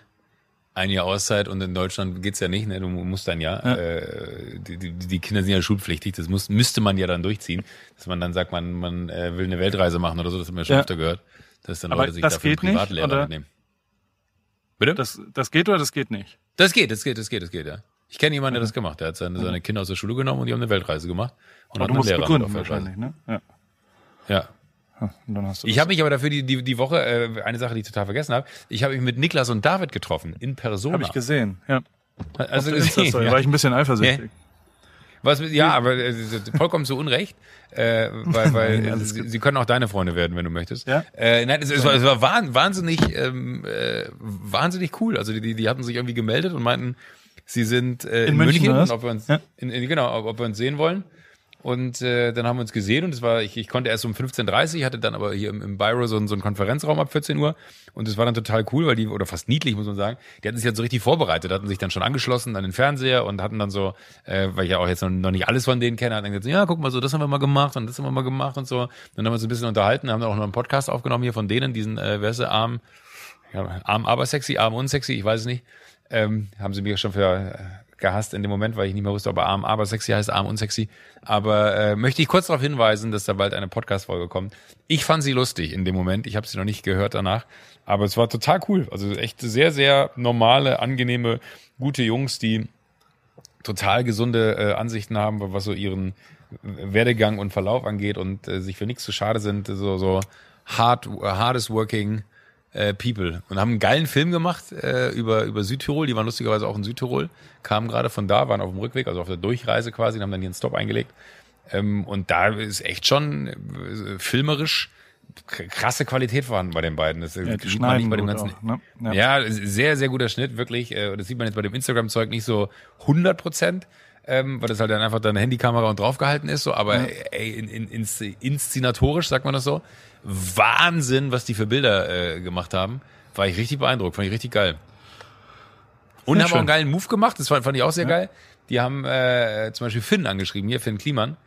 ein Jahr Auszeit und in Deutschland geht's ja nicht, ne? Du musst ein Jahr. Ja. Äh, die, die, die Kinder sind ja schulpflichtig, das muss, müsste man ja dann durchziehen, dass man dann sagt, man, man äh, will eine Weltreise machen oder so, das hat man schon Ja. öfter gehört, dass dann Aber Leute sich das dafür einen nicht, Privatlehrer oder? mitnehmen. Bitte? das, das geht oder das geht nicht? Das geht, das geht, das geht, das geht, ja. Ich kenne jemanden, der das gemacht hat. Der hat seine, seine Kinder aus der Schule genommen und die haben eine Weltreise gemacht. Und Aber hat du musst Lehrer begründen wahrscheinlich, ne? Ja. Ja. Hm, Und dann hast du Ich habe mich aber dafür die, die, die Woche, äh, eine Sache, die ich total vergessen habe, ich habe mich mit Niklas und David getroffen, in Persona. Hab ich gesehen, ja. also der Insta-Story war ich ein bisschen eifersüchtig. Was, ja, aber äh, vollkommen zu Unrecht, äh, weil, weil Nein, sie, sie können auch deine Freunde werden, wenn du möchtest. Ja? Äh, nein, es, es, war, es war wahn- wahnsinnig, ähm, äh, wahnsinnig cool. Also die, die hatten sich irgendwie gemeldet und meinten, sie sind äh, in, In München, München, ob wir uns, Ja. in, in, genau, ob, ob wir uns sehen wollen. Und äh, dann haben wir uns gesehen und es war, ich, ich konnte erst um 15.30 Uhr, hatte dann aber hier im, im Byro so, einen- so einen Konferenzraum ab 14 Uhr und es war dann total cool, weil die, oder fast niedlich, muss man sagen, die hatten sich dann so richtig vorbereitet, hatten sich dann schon angeschlossen an den Fernseher und hatten dann so, äh, weil ich ja auch jetzt noch, noch nicht alles von denen kenne, hatten dann gesagt, ja, guck mal so, das haben wir mal gemacht und das haben wir mal gemacht und so. Dann haben wir uns ein bisschen unterhalten, haben dann auch noch einen Podcast aufgenommen hier von denen, diesen, äh, wer ist der, Arm, ja, arm aber sexy, arm unsexy, ich weiß es nicht. Ähm, haben sie mich schon für äh, gehasst in dem Moment, weil ich nicht mehr wusste, ob er arm aber sexy heißt, arm unsexy. Aber äh, möchte ich kurz darauf hinweisen, dass da bald eine Podcast-Folge kommt. Ich fand sie lustig in dem Moment. Ich habe sie noch nicht gehört danach. Aber es war total cool. Also echt sehr, sehr normale, angenehme, gute Jungs, die total gesunde äh, Ansichten haben, was so ihren Werdegang und Verlauf angeht und äh, sich für nichts zu schade sind, so, so hard, hardest working äh, people. Und haben einen geilen Film gemacht äh, über, über Südtirol. Die waren lustigerweise auch in Südtirol, kamen gerade von da, waren auf dem Rückweg, also auf der Durchreise quasi, und haben dann hier einen Stop eingelegt. Ähm, und da ist echt schon äh, filmerisch krasse Qualität vorhanden bei den beiden. Das Ja, sieht man nicht bei dem ganzen. auch, ne? Ja. sehr, sehr guter Schnitt, wirklich. Äh, Das sieht man jetzt bei dem Instagram-Zeug nicht so 100 Prozent, ähm, weil das halt dann einfach deine Handykamera und draufgehalten ist, so. Aber ey, in, in, ins, inszenatorisch, sagt man das so, Wahnsinn, was die für Bilder äh, gemacht haben. War ich richtig beeindruckt, fand ich richtig geil. Und Ja, haben auch einen geilen Move gemacht, das fand, fand ich auch sehr geil. Die haben äh, zum Beispiel Finn angeschrieben, hier Finn Kliman,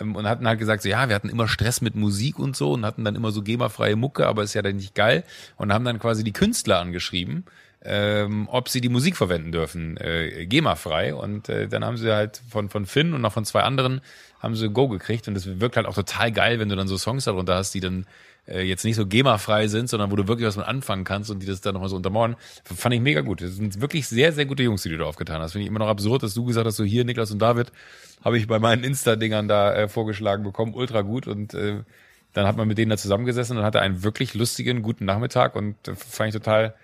ähm, und hatten halt gesagt, so, ja, wir hatten immer Stress mit Musik und so und hatten dann immer so GEMA-freie Mucke, aber ist ja dann nicht geil. Und haben dann quasi die Künstler angeschrieben, ähm, ob sie die Musik verwenden dürfen, äh, GEMA-frei. Und äh, dann haben sie halt von, von Finn und noch von zwei anderen haben sie Go gekriegt. Und das wirkt halt auch total geil, wenn du dann so Songs darunter hast, die dann äh, jetzt nicht so GEMA-frei sind, sondern wo du wirklich was mit anfangen kannst und die das dann nochmal so untermauern. Fand ich mega gut. Das sind wirklich sehr, sehr gute Jungs, die du da aufgetan hast. Finde ich immer noch absurd, dass du gesagt hast, so hier, Niklas und David, habe ich bei meinen Insta-Dingern da äh, vorgeschlagen bekommen. Ultra gut. Und äh, dann hat man mit denen da zusammengesessen und hatte einen wirklich lustigen, guten Nachmittag und äh, fand ich total,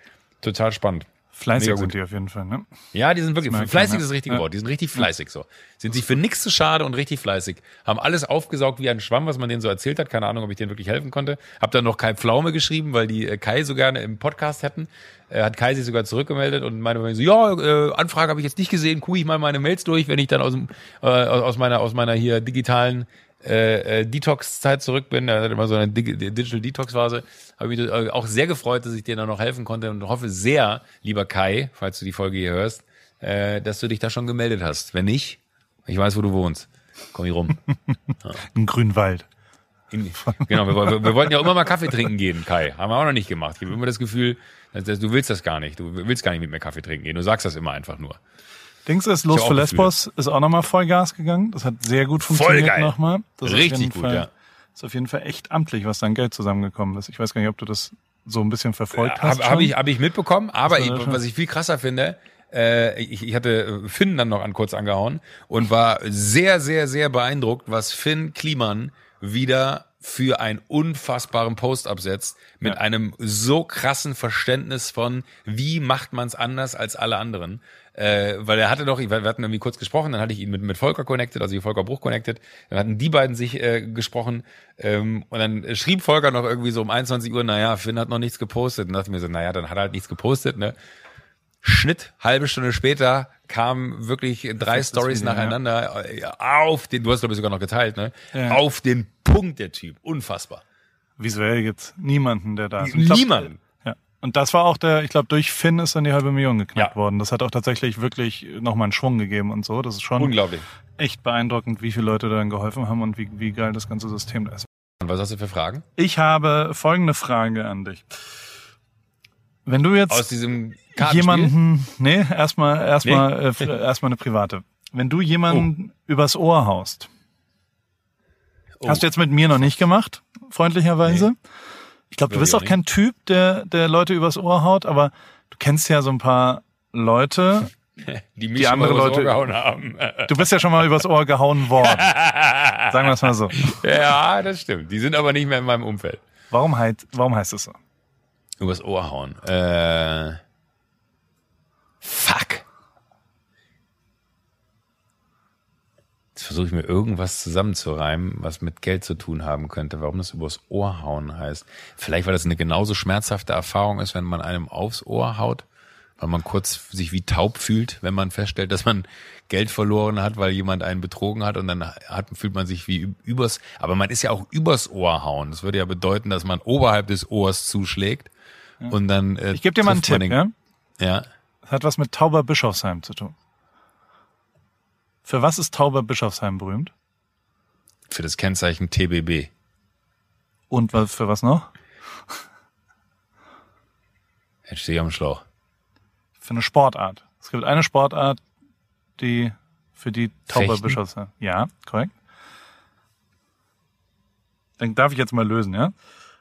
total spannend. Fleißig sind die auf jeden Fall, ne? Ja, die sind wirklich, fleißig ist das richtige Ja. Wort. Die sind richtig fleißig so. Sind sich für nichts zu schade und richtig fleißig. Haben alles aufgesaugt wie ein Schwamm, was man denen so erzählt hat. Keine Ahnung, ob ich denen wirklich helfen konnte. Hab dann noch Kai Pflaume geschrieben, weil die äh, Kai so gerne im Podcast hätten. Äh, hat Kai sich sogar zurückgemeldet und mir so, ja, äh, Anfrage habe ich jetzt nicht gesehen, gucke ich mal meine Mails durch, wenn ich dann aus, dem, äh, aus meiner, aus meiner hier digitalen äh, äh, Detox-Zeit zurück bin, er hat immer so eine Dig Digital Detox-Phase, habe mich äh, auch sehr gefreut, dass ich dir da noch helfen konnte und hoffe sehr, lieber Kai, falls du die Folge hier hörst, äh, dass du dich da schon gemeldet hast. Wenn nicht, ich weiß, wo du wohnst. Komm hier rum. Im Grünwald. In, genau, wir, wir, wir, wollten ja immer mal Kaffee trinken gehen, Kai. Haben wir auch noch nicht gemacht. Ich habe immer das Gefühl, dass, dass, du willst das gar nicht. Du willst gar nicht mit mir Kaffee trinken gehen. Du sagst das immer einfach nur. Dings ist Los für Lesbos, ist auch nochmal Vollgas gegangen. Das hat sehr gut funktioniert nochmal. Das Richtig gut, Fall, ja. Ist auf jeden Fall echt amtlich, was da an Geld zusammengekommen ist. Ich weiß gar nicht, ob du das so ein bisschen verfolgt hast. Habe hab ich, hab ich mitbekommen, aber ich, was ich viel krasser finde, äh, ich, ich hatte Finn dann noch an kurz angehauen und war sehr, sehr, sehr beeindruckt, was Finn Kliman wieder für einen unfassbaren Post absetzt, mit Ja. einem so krassen Verständnis von, wie macht man es anders als alle anderen. Äh, weil er hatte doch, wir hatten irgendwie kurz gesprochen, dann hatte ich ihn mit, mit Volker connected, also Volker Bruch connected, dann hatten die beiden sich äh, gesprochen ähm, und dann schrieb Volker noch irgendwie so um 21 Uhr, naja, Finn hat noch nichts gepostet. Und dachte ich mir so, naja, dann hat er halt nichts gepostet, ne? Schnitt, halbe Stunde später kamen wirklich drei Stories Video, ja. nacheinander äh, auf den, du hast glaube ich sogar noch geteilt, ne? Ja. Auf den Punkt der Typ, unfassbar. Visuell gibt's niemanden, der da ist. Und ich glaub, Niemanden. Ja. Und das war auch der, ich glaube, durch Finn ist dann die halbe Million geknackt Ja. worden. Das hat auch tatsächlich wirklich nochmal einen Schwung gegeben und so. Das ist schon Unglaublich. echt beeindruckend, wie viele Leute dann geholfen haben und wie, wie geil das ganze System da ist. Und was hast du für Fragen? Ich habe folgende Frage an dich. Wenn du jetzt Aus diesem jemanden, nee, erstmal erstmal äh, f- erstmal eine private. Wenn du jemanden übers Ohr haust, Oh. hast du jetzt mit mir noch nicht gemacht, freundlicherweise. Ich glaube, du bist auch kein Typ, der der Leute übers Ohr haut, aber du kennst ja so ein paar Leute. die mich andere mal übers Leute- Ohr gehauen haben. Du bist ja schon mal übers Ohr gehauen worden. Sagen wir es mal so. ja, das stimmt. Die sind aber nicht mehr in meinem Umfeld. Warum, heißt warum heißt es so? Übers Ohr hauen. Äh, fuck. Versuche ich mir irgendwas zusammenzureimen, was mit Geld zu tun haben könnte, warum das übers Ohr hauen heißt. Vielleicht, weil das eine genauso schmerzhafte Erfahrung ist, wenn man einem aufs Ohr haut, weil man kurz sich wie taub fühlt, wenn man feststellt, dass man Geld verloren hat, weil jemand einen betrogen hat und dann hat, fühlt man sich wie übers, aber man ist ja auch übers Ohr hauen. Das würde ja bedeuten, dass man oberhalb des Ohrs zuschlägt und dann äh, Ich gebe dir mal einen Tipp, man ja? ja. Das hat was mit Tauber Bischofsheim zu tun. Für was ist Tauber Bischofsheim berühmt? Für das Kennzeichen TBB. Und was, für was noch? Jetzt stehe ich am Schlauch. Für eine Sportart. Es gibt eine Sportart, die für die Tauber? Bischofsheim. Ja, korrekt. Dann darf ich jetzt mal lösen, ja?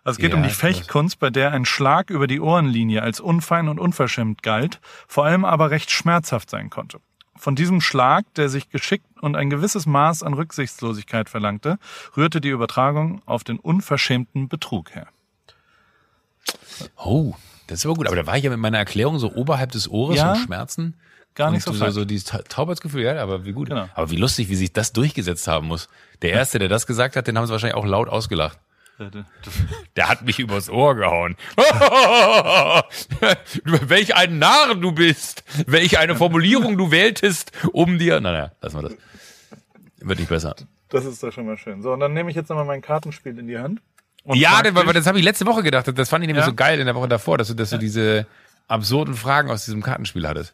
Also es geht Ja, um die. Fechtkunst, bei der ein Schlag über die Ohrenlinie als unfein und unverschämt galt, vor allem aber recht schmerzhaft sein konnte. Von diesem Schlag, der sich geschickt und ein gewisses Maß an Rücksichtslosigkeit verlangte, rührte die Übertragung auf den unverschämten Betrug her. Oh, das ist aber gut. Aber da war ich ja mit meiner Erklärung so oberhalb des Ohres Ja, und Schmerzen. Gar nicht und so so, so dieses Ta- Taubheitsgefühl, ja, aber wie gut. Genau. Aber wie lustig, wie sich das durchgesetzt haben muss. Der Erste, der das gesagt hat, den haben sie wahrscheinlich auch laut ausgelacht. Der hat mich übers Ohr gehauen. Welch ein Narr du bist. Welch eine Formulierung du wähltest, um dir. Naja, lassen wir das. Wird nicht besser. Das ist doch schon mal schön. So, und dann nehme ich jetzt nochmal mein Kartenspiel in die Hand. Und Ja, frag das, habe ich letzte Woche gedacht. Das fand ich nämlich Ja. so geil in der Woche davor, dass du, dass du diese absurden Fragen aus diesem Kartenspiel hattest.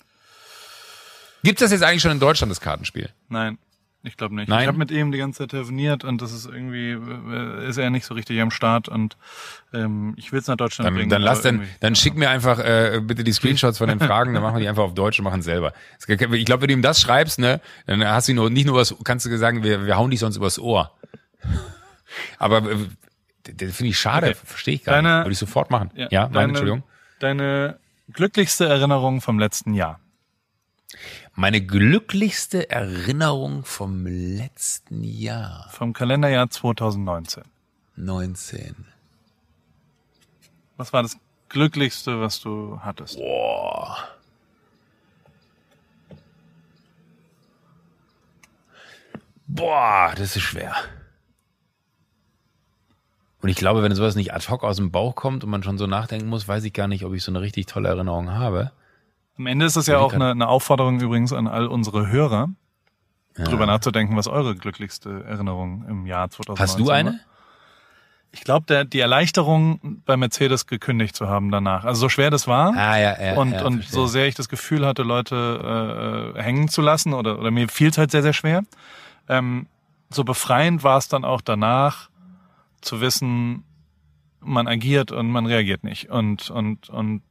Gibt's das jetzt eigentlich schon in Deutschland, das Kartenspiel? Nein, ich glaube nicht. Nein? Ich habe mit ihm die ganze Zeit telefoniert und das ist irgendwie, äh, ist er nicht so richtig am Start und ähm, ich will es nach Deutschland Dann, bringen. dann lass aber dann, schick mir einfach äh, bitte die Screenshots von den Fragen, dann machen wir die einfach auf Deutsch und machen selber. Ich glaube, wenn du ihm das schreibst, ne, dann hast du nur, nicht nur was, kannst du sagen, wir, wir hauen dich sonst übers Ohr. Aber äh, das finde ich schade, Okay. verstehe ich gar Deine- nicht. Würde ich sofort machen. Ja, meine, deine, Entschuldigung. Deine glücklichste Erinnerung vom letzten Jahr. Meine glücklichste Erinnerung vom letzten Jahr. Vom Kalenderjahr 2019. 19. Was war das glücklichste, was du hattest? Boah. Boah, das ist schwer. Und ich glaube, wenn sowas nicht ad hoc aus dem Bauch kommt und man schon so nachdenken muss, weiß ich gar nicht, ob ich so eine richtig tolle Erinnerung habe. Am Ende ist es ja auch eine, eine Aufforderung übrigens an all unsere Hörer, Ja. drüber nachzudenken, was eure glücklichste Erinnerung im Jahr 2019 Hast du war. eine? ich glaube, die Erleichterung bei Mercedes gekündigt zu haben danach. Also so schwer das war Ah, ja, ja. und, ja, und verstehe. so sehr ich das Gefühl hatte, Leute äh, hängen zu lassen oder, oder mir fiel es halt sehr, sehr schwer. Ähm, so befreiend war es dann auch danach zu wissen, man agiert und man reagiert nicht. Und, und, und,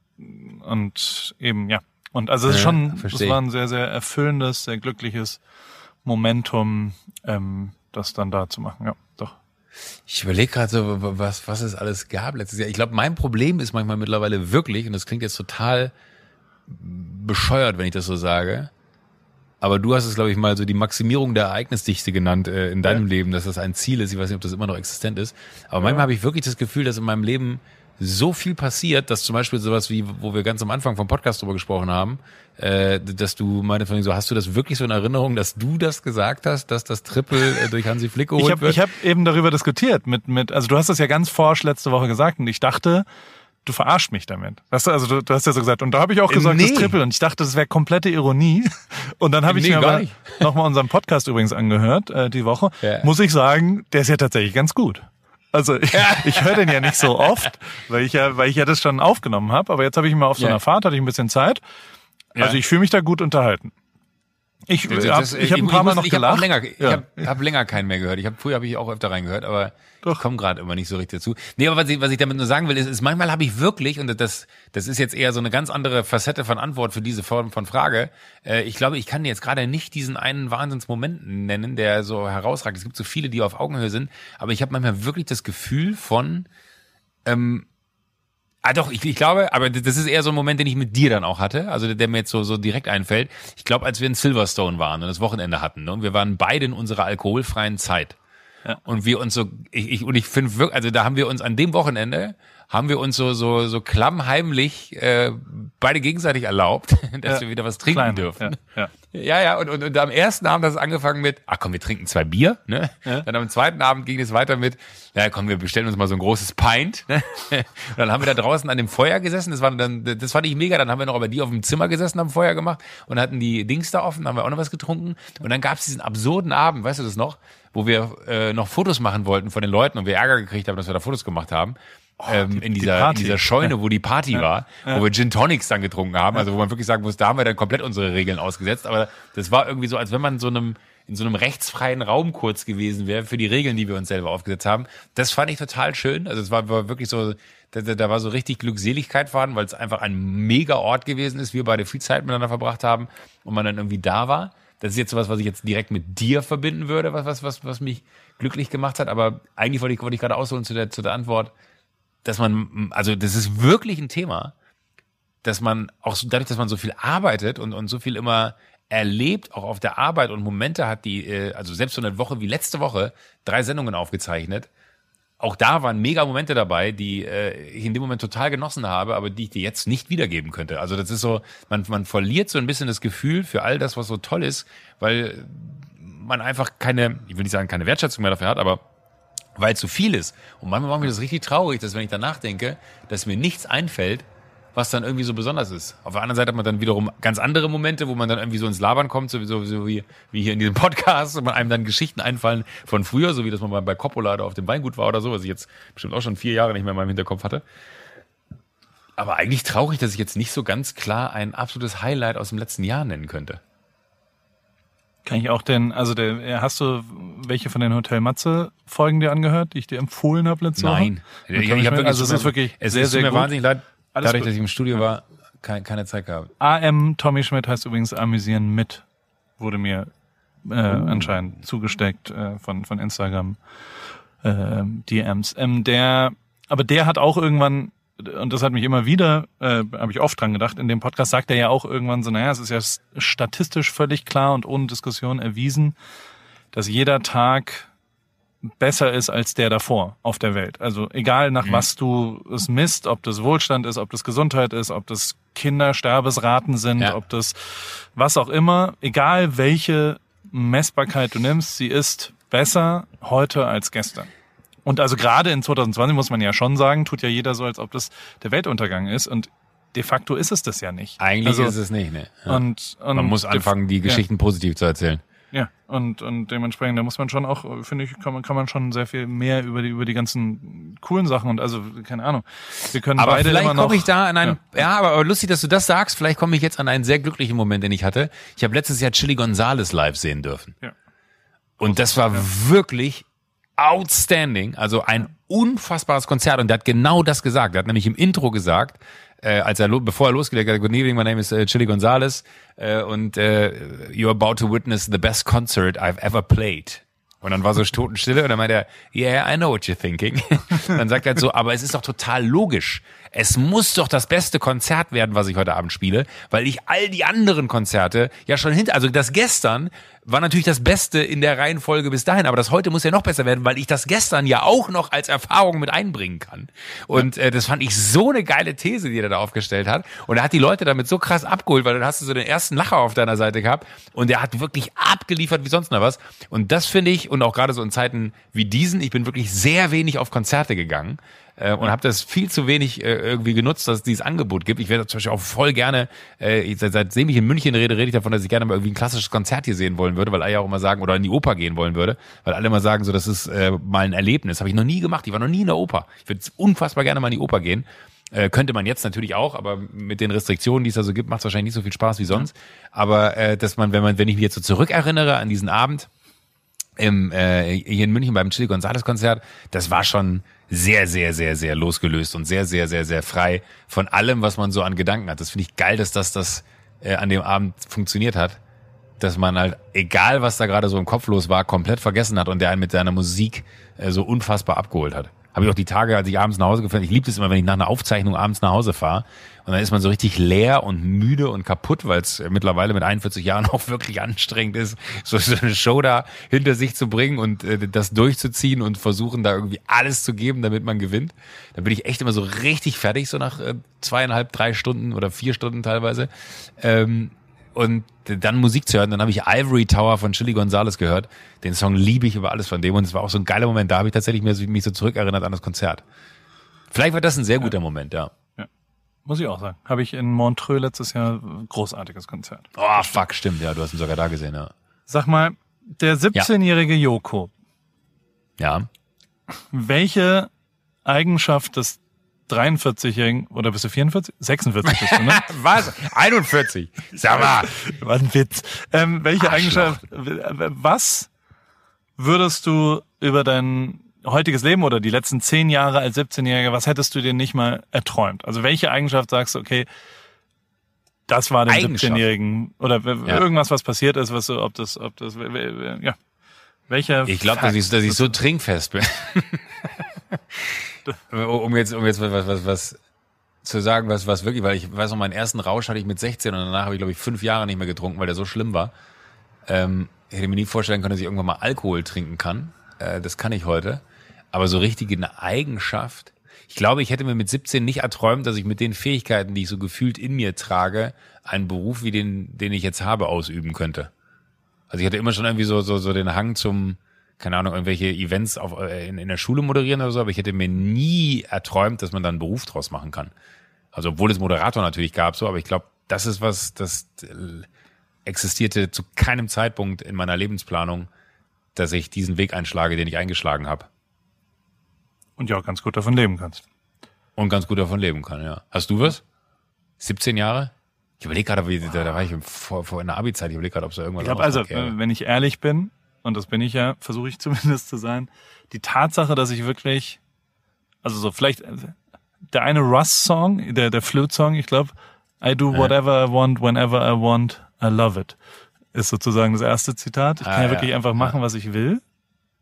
und eben, ja. Und also es ist Ja, schon, es verstehe. war ein sehr, sehr erfüllendes, sehr glückliches Momentum, ähm, das dann da zu machen. Ja, doch. Ich überlege gerade so, was, was es alles gab letztes Jahr. Ich glaube, mein Problem ist manchmal mittlerweile wirklich, und das klingt jetzt total bescheuert, wenn ich das so sage, aber du hast es, glaube ich, mal so die Maximierung der Ereignisdichte genannt äh, in deinem Ja. Leben, dass das ein Ziel ist. Ich weiß nicht, ob das immer noch existent ist. Aber manchmal habe ich wirklich das Gefühl, dass in meinem Leben so viel passiert, dass zum Beispiel sowas wie, wo wir ganz am Anfang vom Podcast drüber gesprochen haben, äh, dass du meine von so, hast du das wirklich so in Erinnerung, dass du das gesagt hast, dass das Triple äh, durch Hansi Flick geholt Ich habe wird? ich hab eben darüber diskutiert mit, mit, also du hast das ja ganz forsch letzte Woche gesagt und ich dachte, du verarschst mich damit. Weißt du, also du, du hast ja so gesagt, und da habe ich auch gesagt, das nee. Triple und ich dachte, das wäre komplette Ironie. Und dann habe ich Nee, mir gar aber nochmal unseren Podcast übrigens angehört, äh, die Woche. Ja. Muss ich sagen, der ist ja tatsächlich ganz gut. Also ich, ich höre den ja nicht so oft, weil ich ja, weil ich ja das schon aufgenommen habe, aber jetzt habe ich mal auf so Ja. einer Fahrt, hatte ich ein bisschen Zeit. Also ich fühle mich da gut unterhalten. Ich, Das- hab, das- ich habe ein paar Mal noch ich hab gelacht. Auch länger, ich Ja. habe hab länger keinen mehr gehört. Ich hab, früher habe ich auch öfter reingehört, aber Doch. ich komme gerade immer nicht so richtig dazu. Nee, aber was ich, was ich damit nur sagen will, ist, ist manchmal habe ich wirklich, und das, das ist jetzt eher so eine ganz andere Facette von Antwort für diese Form von Frage. Äh, ich glaube, ich kann jetzt gerade nicht diesen einen Wahnsinnsmoment nennen, der so herausragt. Es gibt so viele, die auf Augenhöhe sind, aber ich habe manchmal wirklich das Gefühl von, ähm, Ah doch, ich, ich glaube, aber das ist eher so ein Moment, den ich mit dir dann auch hatte, also der, mir jetzt so, so direkt einfällt. Ich glaube, als wir in Silverstone waren und das Wochenende hatten, ne, und wir waren beide in unserer alkoholfreien Zeit. Ja. Und wir uns so, ich, ich und ich finde wirklich, also da haben wir uns an dem Wochenende, haben wir uns so, so, so klammheimlich äh, beide gegenseitig erlaubt, dass Ja. wir wieder was trinken Klein. dürfen. Ja, ja. Ja, ja, und, und, und am ersten Abend hat es angefangen mit, ach komm, wir trinken zwei Bier, ne? Dann am zweiten Abend ging es weiter mit, ja komm, wir bestellen uns mal so ein großes Pint, ne? Und dann haben wir da draußen an dem Feuer gesessen, das war dann, das fand ich mega, dann haben wir noch bei dir auf dem Zimmer gesessen, haben Feuer gemacht und hatten die Dings da offen, haben wir auch noch was getrunken und dann gab es diesen absurden Abend, weißt du das noch, wo wir äh, noch Fotos machen wollten von den Leuten und wir Ärger gekriegt haben, dass wir da Fotos gemacht haben. Ähm, in, dieser, in Party. dieser Scheune, wo die Party war, wo wir Gin Tonics dann getrunken haben, also wo man wirklich sagen muss, da haben wir dann komplett unsere Regeln ausgesetzt, aber das war irgendwie so, als wenn man in so einem in so einem rechtsfreien Raum kurz gewesen wäre für die Regeln, die wir uns selber aufgesetzt haben. Das fand ich total schön. Also es war, war wirklich so, da, da da war so richtig Glückseligkeit vorhanden, weil es einfach ein mega Ort gewesen ist. Wir beide viel Zeit miteinander verbracht haben und man dann irgendwie da war. Das ist jetzt sowas, was ich jetzt direkt mit dir verbinden würde, was, was, was, was mich glücklich gemacht hat. Aber eigentlich wollte ich, wollte ich gerade ausholen zu der, zu der Antwort, dass man, also das ist wirklich ein Thema, dass man auch so, dadurch, dass man so viel arbeitet und, und so viel immer erlebt, auch auf der Arbeit und Momente hat, die, äh, also selbst so eine Woche wie letzte Woche, drei Sendungen aufgezeichnet. Auch da waren mega Momente dabei, die äh, ich in dem Moment total genossen habe, aber die ich dir jetzt nicht wiedergeben könnte. Also das ist so, man, man verliert so ein bisschen das Gefühl für all das, was so toll ist, weil man einfach keine, ich will nicht sagen, keine Wertschätzung mehr dafür hat, aber weil zu viel ist. Und manchmal macht mich das richtig traurig, dass wenn ich danach denke, dass mir nichts einfällt, was dann irgendwie so besonders ist. Auf der anderen Seite hat man dann wiederum ganz andere Momente, wo man dann irgendwie so ins Labern kommt, so, so, wie, wie hier in diesem Podcast, und man einem dann Geschichten einfallen von früher, so wie das man bei Coppola da auf dem Weingut war oder so, was ich jetzt bestimmt auch schon vier Jahre nicht mehr in meinem Hinterkopf hatte. Aber eigentlich traurig, dass ich jetzt nicht so ganz klar ein absolutes Highlight aus dem letzten Jahr nennen könnte. Kann ich auch denn, also der, hast du welche von den Hotel Matze Folgen dir angehört, die ich dir empfohlen habe letzte Woche? Nein. Ich, ich hab also es ist wirklich es sehr, ist sehr mir gut. wahnsinnig leid, Alles dadurch, dass ich im Studio war, keine, keine Zeit gehabt. AM Tommy Schmidt heißt übrigens amüsieren mit, wurde mir äh, Oh. anscheinend zugesteckt äh, von von Instagram äh, DMs. Ähm, der, aber der hat auch irgendwann und das hat mich immer wieder, äh, habe ich oft dran gedacht, in dem Podcast sagt er ja auch irgendwann so, naja, es ist ja statistisch völlig klar und ohne Diskussion erwiesen, dass jeder Tag besser ist als der davor auf der Welt. Also egal nach was du es misst, ob das Wohlstand ist, ob das Gesundheit ist, ob das Kindersterbesraten sind, Ja. ob das was auch immer, egal welche Messbarkeit du nimmst, sie ist besser heute als gestern. Und also gerade in 2020 muss man ja schon sagen, tut ja jeder so, als ob das der Weltuntergang ist und de facto ist es das ja nicht. Eigentlich Also, ist es nicht, ne? Ja. Und, und Man muss anfangen, die ja. Geschichten positiv zu erzählen. Ja, und, und dementsprechend, da muss man schon auch, finde ich, kann man, kann man schon sehr viel mehr über die, über die ganzen coolen Sachen und also, keine Ahnung. Wir können aber beide vielleicht immer noch. komme ich da an einen, ja. ja, aber lustig, dass du das sagst, vielleicht komme ich jetzt an einen sehr glücklichen Moment, den ich hatte. Ich habe letztes Jahr Chili Gonzales live sehen dürfen. Ja. Und das war wirklich outstanding, also ein unfassbares Konzert und der hat genau das gesagt. Er hat nämlich im Intro gesagt, äh, als er bevor er losgelegt hat, Good evening, my name is uh, Chili Gonzalez äh, und äh, you're about to witness the best concert I've ever played. Und dann war so Totenstille und dann meint er, yeah, I know what you're thinking. dann sagt er halt so, aber es ist doch total logisch. Es muss doch das beste Konzert werden, was ich heute Abend spiele, weil ich all die anderen Konzerte ja schon hinter, also das gestern war natürlich das Beste in der Reihenfolge bis dahin, aber das heute muss ja noch besser werden, weil ich das gestern ja auch noch als Erfahrung mit einbringen kann. Und äh, das fand ich so eine geile These, die er da aufgestellt hat. Und er hat die Leute damit so krass abgeholt, weil dann hast du so den ersten Lacher auf deiner Seite gehabt und er hat wirklich abgeliefert wie sonst noch was. Und das finde ich, und auch gerade so in Zeiten wie diesen, ich bin wirklich sehr wenig auf Konzerte gegangen äh, und habe das viel zu wenig äh, irgendwie genutzt, dass es dieses Angebot gibt. Ich werde zum Beispiel auch voll gerne, äh, seit, seitdem ich in München rede, rede ich davon, dass ich gerne mal irgendwie ein klassisches Konzert hier sehen wollen würde, weil alle ja auch immer sagen, oder in die Oper gehen wollen würde, weil alle immer sagen, so das ist äh, mal ein Erlebnis. Habe ich noch nie gemacht. Ich war noch nie in der Oper. Ich würde unfassbar gerne mal in die Oper gehen. Äh, könnte man jetzt natürlich auch, aber mit den Restriktionen, die es da so gibt, macht es wahrscheinlich nicht so viel Spaß wie sonst. Aber äh, dass man, wenn man, wenn ich mich jetzt so zurückerinnere an diesen Abend im, äh, hier in München beim Chili Gonzales Konzert, das war schon sehr, sehr, sehr, sehr losgelöst und sehr, sehr, sehr, sehr frei von allem, was man so an Gedanken hat. Das finde ich geil, dass das, das äh, an dem Abend funktioniert hat. Dass man halt, egal was da gerade so im Kopf los war, komplett vergessen hat und der einen mit seiner Musik äh, so unfassbar abgeholt hat. Habe ich auch die Tage, als ich abends nach Hause gefahren Ich liebe es immer, wenn ich nach einer Aufzeichnung abends nach Hause fahre. Und dann ist man so richtig leer und müde und kaputt, weil es mittlerweile mit 41 Jahren auch wirklich anstrengend ist, so, so eine Show da hinter sich zu bringen und äh, das durchzuziehen und versuchen, da irgendwie alles zu geben, damit man gewinnt. Da bin ich echt immer so richtig fertig, so nach äh, zweieinhalb, drei Stunden oder vier Stunden teilweise. Ähm, und dann Musik zu hören. Dann habe ich Ivory Tower von Chili Gonzalez gehört. Den Song liebe ich über alles von dem und es war auch so ein geiler Moment. Da habe ich tatsächlich mich so zurückerinnert an das Konzert. Vielleicht war das ein sehr guter ja. Moment, ja. ja. Muss ich auch sagen. Habe ich in Montreux letztes Jahr großartiges Konzert. Oh, fuck, stimmt. Ja, du hast ihn sogar da gesehen, ja. Sag mal, der 17-jährige ja. Joko. Ja. Welche Eigenschaft des 43-Jährigen, oder bist du 44? 46 bist du, ne? was? 41? Sag mal. Was ein Witz. Ähm, welche Eigenschaft, was würdest du über dein heutiges Leben oder die letzten zehn Jahre als 17-Jähriger, was hättest du dir nicht mal erträumt? Also welche Eigenschaft sagst du, okay, das war dem 17-Jährigen oder ja. irgendwas, was passiert ist, was so, ob das, ob das, ja. Welcher? Ich glaube, dass ich, dass ich so trinkfest bin. um jetzt, um jetzt was, was, was zu sagen, was, was wirklich, weil ich weiß noch, meinen ersten Rausch hatte ich mit 16 und danach habe ich, glaube ich, fünf Jahre nicht mehr getrunken, weil der so schlimm war. Ähm, ich hätte mir nie vorstellen können, dass ich irgendwann mal Alkohol trinken kann. Äh, das kann ich heute. Aber so richtig eine Eigenschaft. Ich glaube, ich hätte mir mit 17 nicht erträumt, dass ich mit den Fähigkeiten, die ich so gefühlt in mir trage, einen Beruf wie den, den ich jetzt habe, ausüben könnte. Also ich hatte immer schon irgendwie so, so, so den Hang zum, keine Ahnung, irgendwelche Events auf, äh, in, in der Schule moderieren oder so, aber ich hätte mir nie erträumt, dass man da einen Beruf draus machen kann. Also obwohl es Moderator natürlich gab, so, aber ich glaube, das ist was, das äh, existierte zu keinem Zeitpunkt in meiner Lebensplanung, dass ich diesen Weg einschlage, den ich eingeschlagen habe. Und ja, ganz gut davon leben kannst. Und ganz gut davon leben kann, ja. Hast du was? 17 Jahre? Ich überlege gerade, wie, da, da war ich vor, vor in der Abi-Zeit, ich überlege gerade, ob es da irgendwas Ich glaube also, wenn ich ehrlich bin, und das bin ich ja, versuche ich zumindest zu sein, die Tatsache, dass ich wirklich, also so vielleicht der eine Russ-Song, der, der Flute-Song, ich glaube, I do whatever I want, whenever I want, I love it, ist sozusagen das erste Zitat. Ich kann ah, ja wirklich einfach machen, was ich will.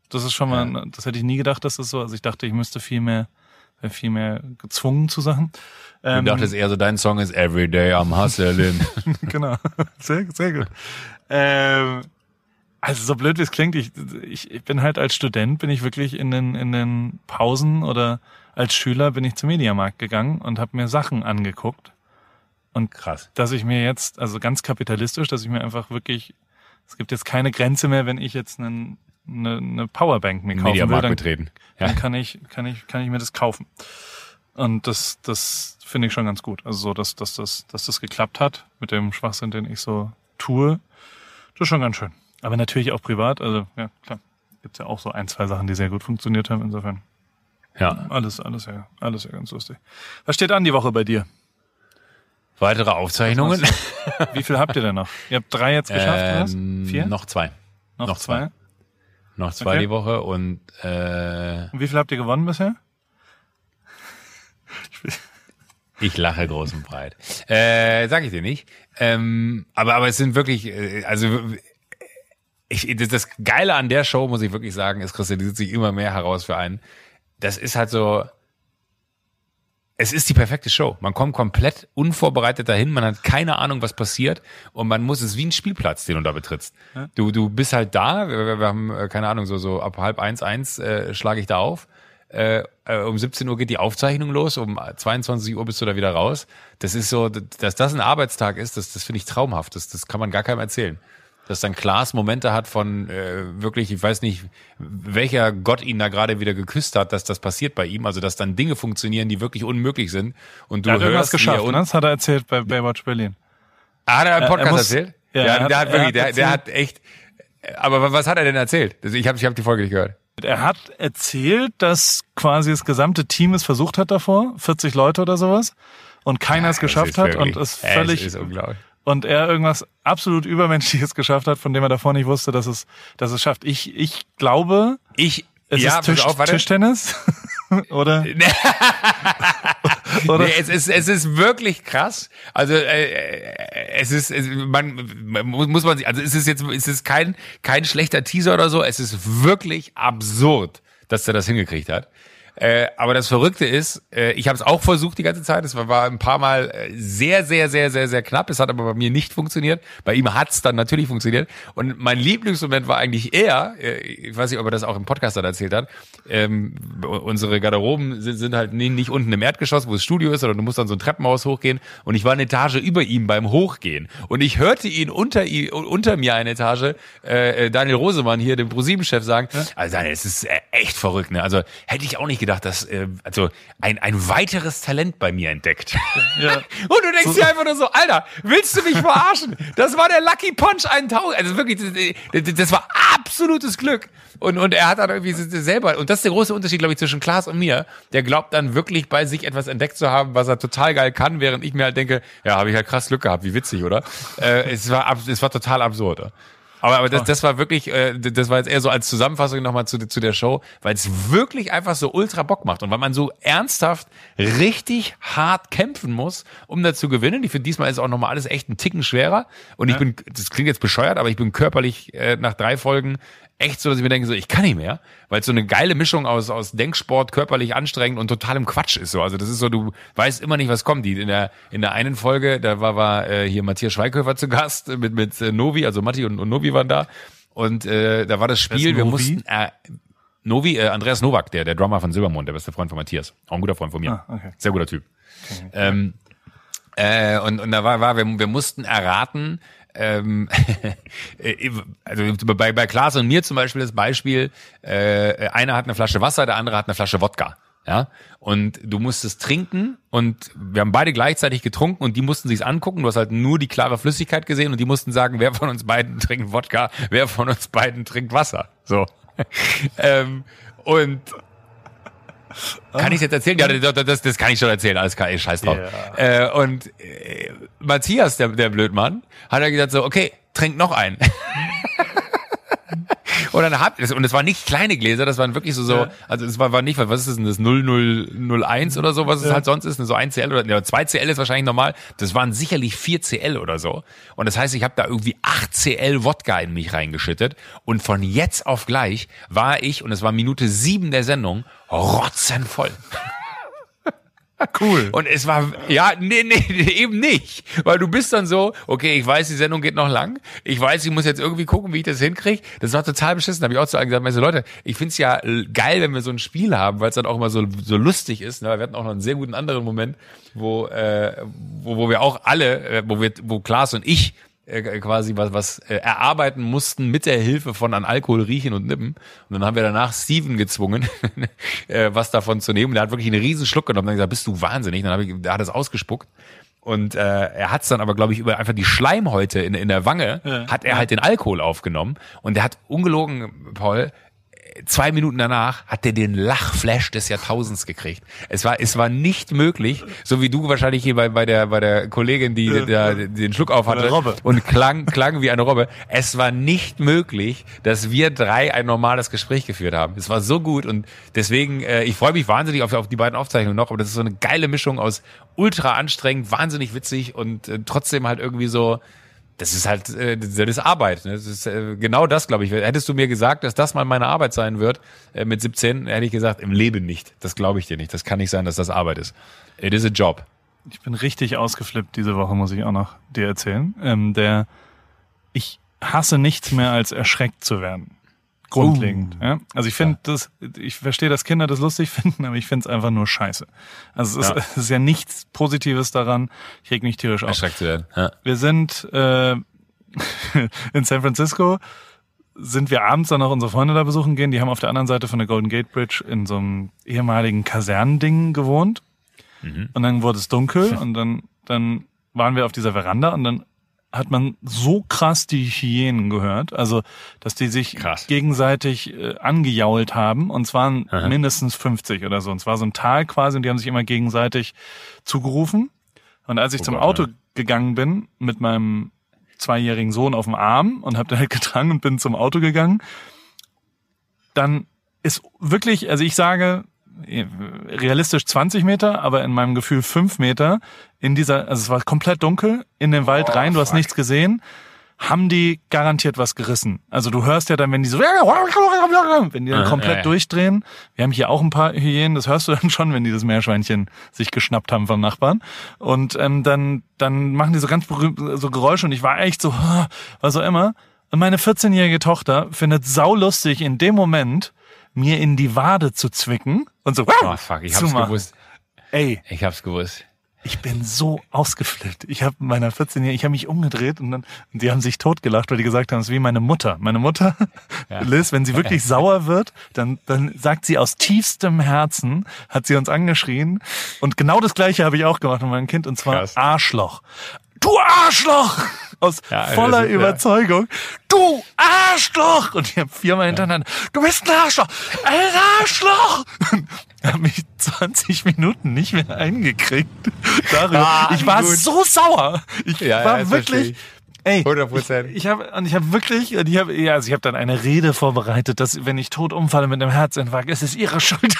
Das ist schon mal, das hätte ich nie gedacht, dass das so, also ich dachte, ich müsste viel mehr, viel mehr gezwungen zu Sachen. Ähm, du dachtest eher so, dein Song ist Every Day I'm Hustling. genau, sehr, sehr gut. Ähm, also so blöd wie es klingt, ich, ich, ich bin halt als Student, bin ich wirklich in den, in den Pausen oder als Schüler bin ich zum Mediamarkt gegangen und habe mir Sachen angeguckt. Und krass. Dass ich mir jetzt, also ganz kapitalistisch, dass ich mir einfach wirklich, es gibt jetzt keine Grenze mehr, wenn ich jetzt einen, eine, eine Powerbank mir kaufen Mediamarkt will, dann, betreten. Ja. dann kann ich, kann ich, kann ich mir das kaufen. Und das, das finde ich schon ganz gut. Also so, dass, dass, dass, dass das geklappt hat mit dem Schwachsinn, den ich so tue. Das ist schon ganz schön. Aber natürlich auch privat, also ja, klar. Gibt's ja auch so ein, zwei Sachen, die sehr gut funktioniert haben, insofern. Ja. Alles, alles ja, alles ja ganz lustig. Was steht an die Woche bei dir? Weitere Aufzeichnungen? Wie viel habt ihr denn noch? Ihr habt drei jetzt geschafft, oder was? Ähm, Vier? Noch zwei. noch, noch zwei. zwei. Noch zwei Okay. die Woche und äh, Und wie viel habt ihr gewonnen bisher? ich lache groß und breit. Äh, sag ich dir nicht. Ähm, aber, aber es sind wirklich, äh, also ich, das, das Geile an der Show, muss ich wirklich sagen, es kristallisiert sich immer mehr heraus für einen. Das ist halt so, es ist die perfekte Show. Man kommt komplett unvorbereitet dahin, man hat keine Ahnung, was passiert und man muss es wie ein Spielplatz, den du da betrittst. Du, du bist halt da, wir, wir haben, äh, keine Ahnung, so, so ab halb eins, eins äh, schlage ich da auf. Äh, äh, um 17 Uhr geht die Aufzeichnung los, um 22 Uhr bist du da wieder raus. Das ist so, dass das ein Arbeitstag ist, das, das finde ich traumhaft. Das, das kann man gar keinem erzählen. Dass dann Klaas Momente hat von äh, wirklich, ich weiß nicht, welcher Gott ihn da gerade wieder geküsst hat, dass das passiert bei ihm. Also dass dann Dinge funktionieren, die wirklich unmöglich sind. Und du Er hat irgendwas hörst, wie geschafft, er ne? Das hat er erzählt bei Baywatch Berlin. Ah, hat er im Er- er Podcast muss- erzählt? Ja, Ja, er hat- der hat er wirklich, hat der, der hat echt. Aber was hat er denn erzählt? Ich habe ich hab die Folge nicht gehört. Er hat erzählt, dass quasi das gesamte Team es versucht hat davor, 40 Leute oder sowas, und keiner es geschafft hat wirklich- und es es völlig ist unglaublich. Und er irgendwas absolut übermenschliches geschafft hat, von dem er davor nicht wusste, dass es dass es schafft. Ich ich glaube, Ich, es ja, ist Tisch, auf. Tischtennis oder oder Nee, es ist, es ist wirklich krass. Also äh, es ist, es, man, muss man sich, also es ist jetzt, es ist kein kein schlechter Teaser oder so. Es ist wirklich absurd, dass er das hingekriegt hat. Äh, aber das Verrückte ist, äh, ich habe es auch versucht die ganze Zeit. Es war, war ein paar Mal äh, sehr, sehr, sehr, sehr, sehr knapp. Es hat aber bei mir nicht funktioniert. Bei ihm hat's dann natürlich funktioniert. Und mein Lieblingsmoment war eigentlich eher, äh, ich weiß nicht, ob er das auch im Podcast dann erzählt hat, ähm, unsere Garderoben sind, sind halt nie- nicht unten im Erdgeschoss, wo das Studio ist, sondern du musst dann so ein Treppenhaus hochgehen. Und ich war eine Etage über ihm beim Hochgehen. Und ich hörte ihn unter, ihm- unter mir eine Etage, äh, äh, Daniel Rosemann hier, dem ProSieben-Chef, sagen, also Daniel, es ist äh, echt verrückt. Ne? Also hätte ich auch nicht gedacht, dass äh, also ein, ein weiteres Talent bei mir entdeckt. Ja. Und du denkst dir einfach nur so, Alter, willst du mich verarschen? Das war der Lucky Punch 1000. Also wirklich, das, das- war absolutes Glück. Und, und er hat dann irgendwie selber, und das ist der große Unterschied, glaube ich, zwischen Klaas und mir. Der glaubt dann wirklich bei sich etwas entdeckt zu haben, was er total geil kann, während ich mir halt denke, ja, habe ich halt krass Glück gehabt, wie witzig, oder? Äh, es, war, es war total absurd. oder? Aber, aber das, das war wirklich, äh, das war jetzt eher so als Zusammenfassung nochmal zu, zu der Show, weil es wirklich einfach so ultra Bock macht und weil man so ernsthaft richtig hart kämpfen muss, um da zu gewinnen. Ich finde, diesmal ist auch nochmal alles echt ein Ticken schwerer und ich bin, das klingt jetzt bescheuert, aber ich bin körperlich äh, nach drei Folgen echt so, dass ich mir denke, so, ich kann nicht mehr, weil es so eine geile Mischung aus, aus Denksport, körperlich anstrengend und totalem Quatsch ist so. Also das ist so, du weißt immer nicht, was kommt. Die in der, in der einen Folge, da war, war äh, hier Matthias Schweighöfer zu Gast mit, mit äh, Novi, also Matti und, und Novi waren da. Und äh, da war das Spiel, wir mussten äh, Novi, äh, Andreas Nowak, der, der Drummer von Silbermond, der beste Freund von Matthias. Auch ein guter Freund von mir. Ah, okay. Sehr guter Typ. Ähm, äh, und, und da war, war wir, wir mussten erraten, ähm, äh, also bei, bei Klaas und mir zum Beispiel das Beispiel, äh, einer hat eine Flasche Wasser, der andere hat eine Flasche Wodka. Ja, und du musstest trinken und wir haben beide gleichzeitig getrunken und die mussten sich's angucken. Du hast halt nur die klare Flüssigkeit gesehen und die mussten sagen, wer von uns beiden trinkt Wodka, wer von uns beiden trinkt Wasser. So. ähm, und kann ich jetzt erzählen? Ja, das, das, kann ich schon erzählen. Alles klar, ey, scheiß drauf. Äh, und äh, Matthias, der, der Blödmann, hat er gesagt so, okay, trink noch einen. Und dann habt ihr und es waren nicht kleine Gläser, das waren wirklich so, so also es war, war nicht, was ist das denn, das 0001 oder so, was es halt sonst ist, so 1 CL oder ja, 2 CL ist wahrscheinlich normal, das waren sicherlich 4 CL oder so. Und das heißt, ich habe da irgendwie 8 CL Wodka in mich reingeschüttet und von jetzt auf gleich war ich, und es war Minute 7 der Sendung, rotzenvoll. Cool. Und es war, ja, nee, nee, eben nicht. Weil du bist dann so, okay, ich weiß, die Sendung geht noch lang. Ich weiß, ich muss jetzt irgendwie gucken, wie ich das hinkriege. Das war total beschissen. Da habe ich auch zu allen gesagt, also Leute, ich find's ja geil, wenn wir so ein Spiel haben, weil es dann auch immer so, so lustig ist. Ne? Wir hatten auch noch einen sehr guten anderen Moment, wo, äh, wo, wo wir auch alle, äh, wo wir, wo Klaas und ich äh, quasi was, was äh, erarbeiten mussten mit der Hilfe von an Alkohol riechen und nippen. Und dann haben wir danach Steven gezwungen, äh, was davon zu nehmen. Der hat wirklich einen riesen Schluck genommen und dann gesagt, bist du wahnsinnig. Dann habe ich, der hat es ausgespuckt. Und äh, er hat es dann aber, glaube ich, über einfach die Schleimhäute in, in der Wange, Ja. hat er halt den Alkohol aufgenommen. Und der hat ungelogen, Paul, zwei Minuten danach hat er den Lachflash des Jahrtausends gekriegt. Es war, es war nicht möglich, so wie du wahrscheinlich hier bei, bei der, bei der Kollegin, die da den Schluck auf hatte und klang, klang wie eine Robbe. Es war nicht möglich, dass wir drei ein normales Gespräch geführt haben. Es war so gut und deswegen, äh, ich freue mich wahnsinnig auf, auf die beiden Aufzeichnungen noch, aber das ist so eine geile Mischung aus ultra anstrengend, wahnsinnig witzig und äh, trotzdem halt irgendwie so, das ist halt, äh, das ist Arbeit. Ne? Das ist äh, genau das, glaube ich. Hättest du mir gesagt, dass das mal meine Arbeit sein wird äh, mit 17, hätte ich gesagt, im Leben nicht. Das glaube ich dir nicht. Das kann nicht sein, dass das Arbeit ist. It is a job. Ich bin richtig ausgeflippt diese Woche, muss ich auch noch dir erzählen. Ähm, der, ich hasse nichts mehr als erschreckt zu werden. Grundlegend. Ja? Also ich finde das, ich verstehe, dass Kinder das lustig finden, aber ich finde es einfach nur scheiße. Also es, Ja. ist, es ist ja nichts Positives daran. Ich reg mich tierisch auf. Erschreckt werden. Ja. Wir sind äh, in San Francisco, sind wir abends dann noch unsere Freunde da besuchen gehen. Die haben auf der anderen Seite von der Golden Gate Bridge in so einem ehemaligen Kasernending gewohnt. Und dann wurde es dunkel und dann, dann waren wir auf dieser Veranda und dann hat man so krass die Hyänen gehört, also dass die sich Krass. gegenseitig äh, angejault haben und es waren Aha. mindestens 50 oder so. Und es war so ein Tal quasi und die haben sich immer gegenseitig zugerufen. Und als ich Oh zum Gott, Auto ja. gegangen bin mit meinem zweijährigen Sohn auf dem Arm und habe den halt getragen und bin zum Auto gegangen, dann ist wirklich, also ich sage realistisch 20 Meter, aber in meinem Gefühl 5 Meter in dieser, also es war komplett dunkel, in den Wald Oh, rein, du hast fuck. nichts gesehen, haben die garantiert was gerissen. Also du hörst ja dann, wenn die so, wenn die dann komplett ja, ja. durchdrehen, wir haben hier auch ein paar Hyänen, das hörst du dann schon, wenn die das Meerschweinchen sich geschnappt haben vom Nachbarn. Und ähm, dann, dann machen die so ganz so Geräusche und ich war echt so, was auch immer. Und meine 14-jährige Tochter findet saulustig in dem Moment, mir in die Wade zu zwicken und so, Oh fuck, ich hab's gewusst. Ey, Ich hab's gewusst. ich bin so ausgeflippt. Ich habe meiner 14-Jährigen, ich habe mich umgedreht und dann, und die haben sich totgelacht, weil die gesagt haben, es ist wie meine Mutter. Meine Mutter, Ja. Liz, wenn sie wirklich sauer wird, dann, dann sagt sie aus tiefstem Herzen, hat sie uns angeschrien. Und genau das Gleiche habe ich auch gemacht mit meinem Kind, und zwar Krass. Arschloch. Du Arschloch! Aus Ja, das voller ist, ja. Überzeugung. Du Arschloch! Und ich habe viermal hintereinander, du bist ein Arschloch! Ein Arschloch! Habe mich 20 Minuten nicht mehr eingekriegt. Darüber. Ah, ich war gut. so sauer. Ich Ja, ja, war wirklich. ich. Ey, 100 Prozent. ich habe und ich habe wirklich und ich habe ja, also ich habe dann eine Rede vorbereitet, dass wenn ich tot umfalle mit einem Herzinfarkt, ist es ihre Schuld.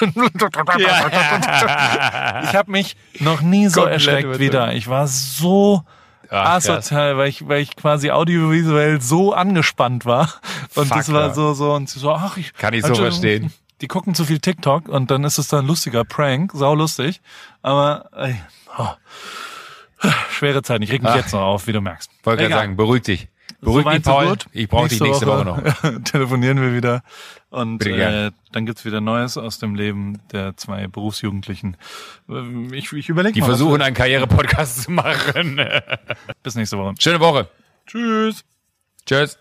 Ich habe mich noch nie so Komplett erschreckt wieder. Ich war so Ach, asozial, weil ich, weil ich quasi audiovisuell so angespannt war. Und Fuck, das war ja. so, so, und so, ach, ich. Kann ich so also, verstehen. Die gucken zu viel TikTok und dann ist es dann ein lustiger Prank, sau lustig. Aber, ey, oh. schwere Zeit. Ich reg mich Ach. jetzt noch auf, wie du merkst. Wollte gerade sagen, beruhig dich. Beruhig so Paul. gut. Ich brauche dich nächste Woche, noch. telefonieren wir wieder. Und äh, dann gibt's wieder Neues aus dem Leben der zwei Berufsjugendlichen. Ähm, Ich, ich überlege Die mal. versuchen, einen Karriere-Podcast zu machen. Bis nächste Woche. Schöne Woche. Tschüss. Tschüss.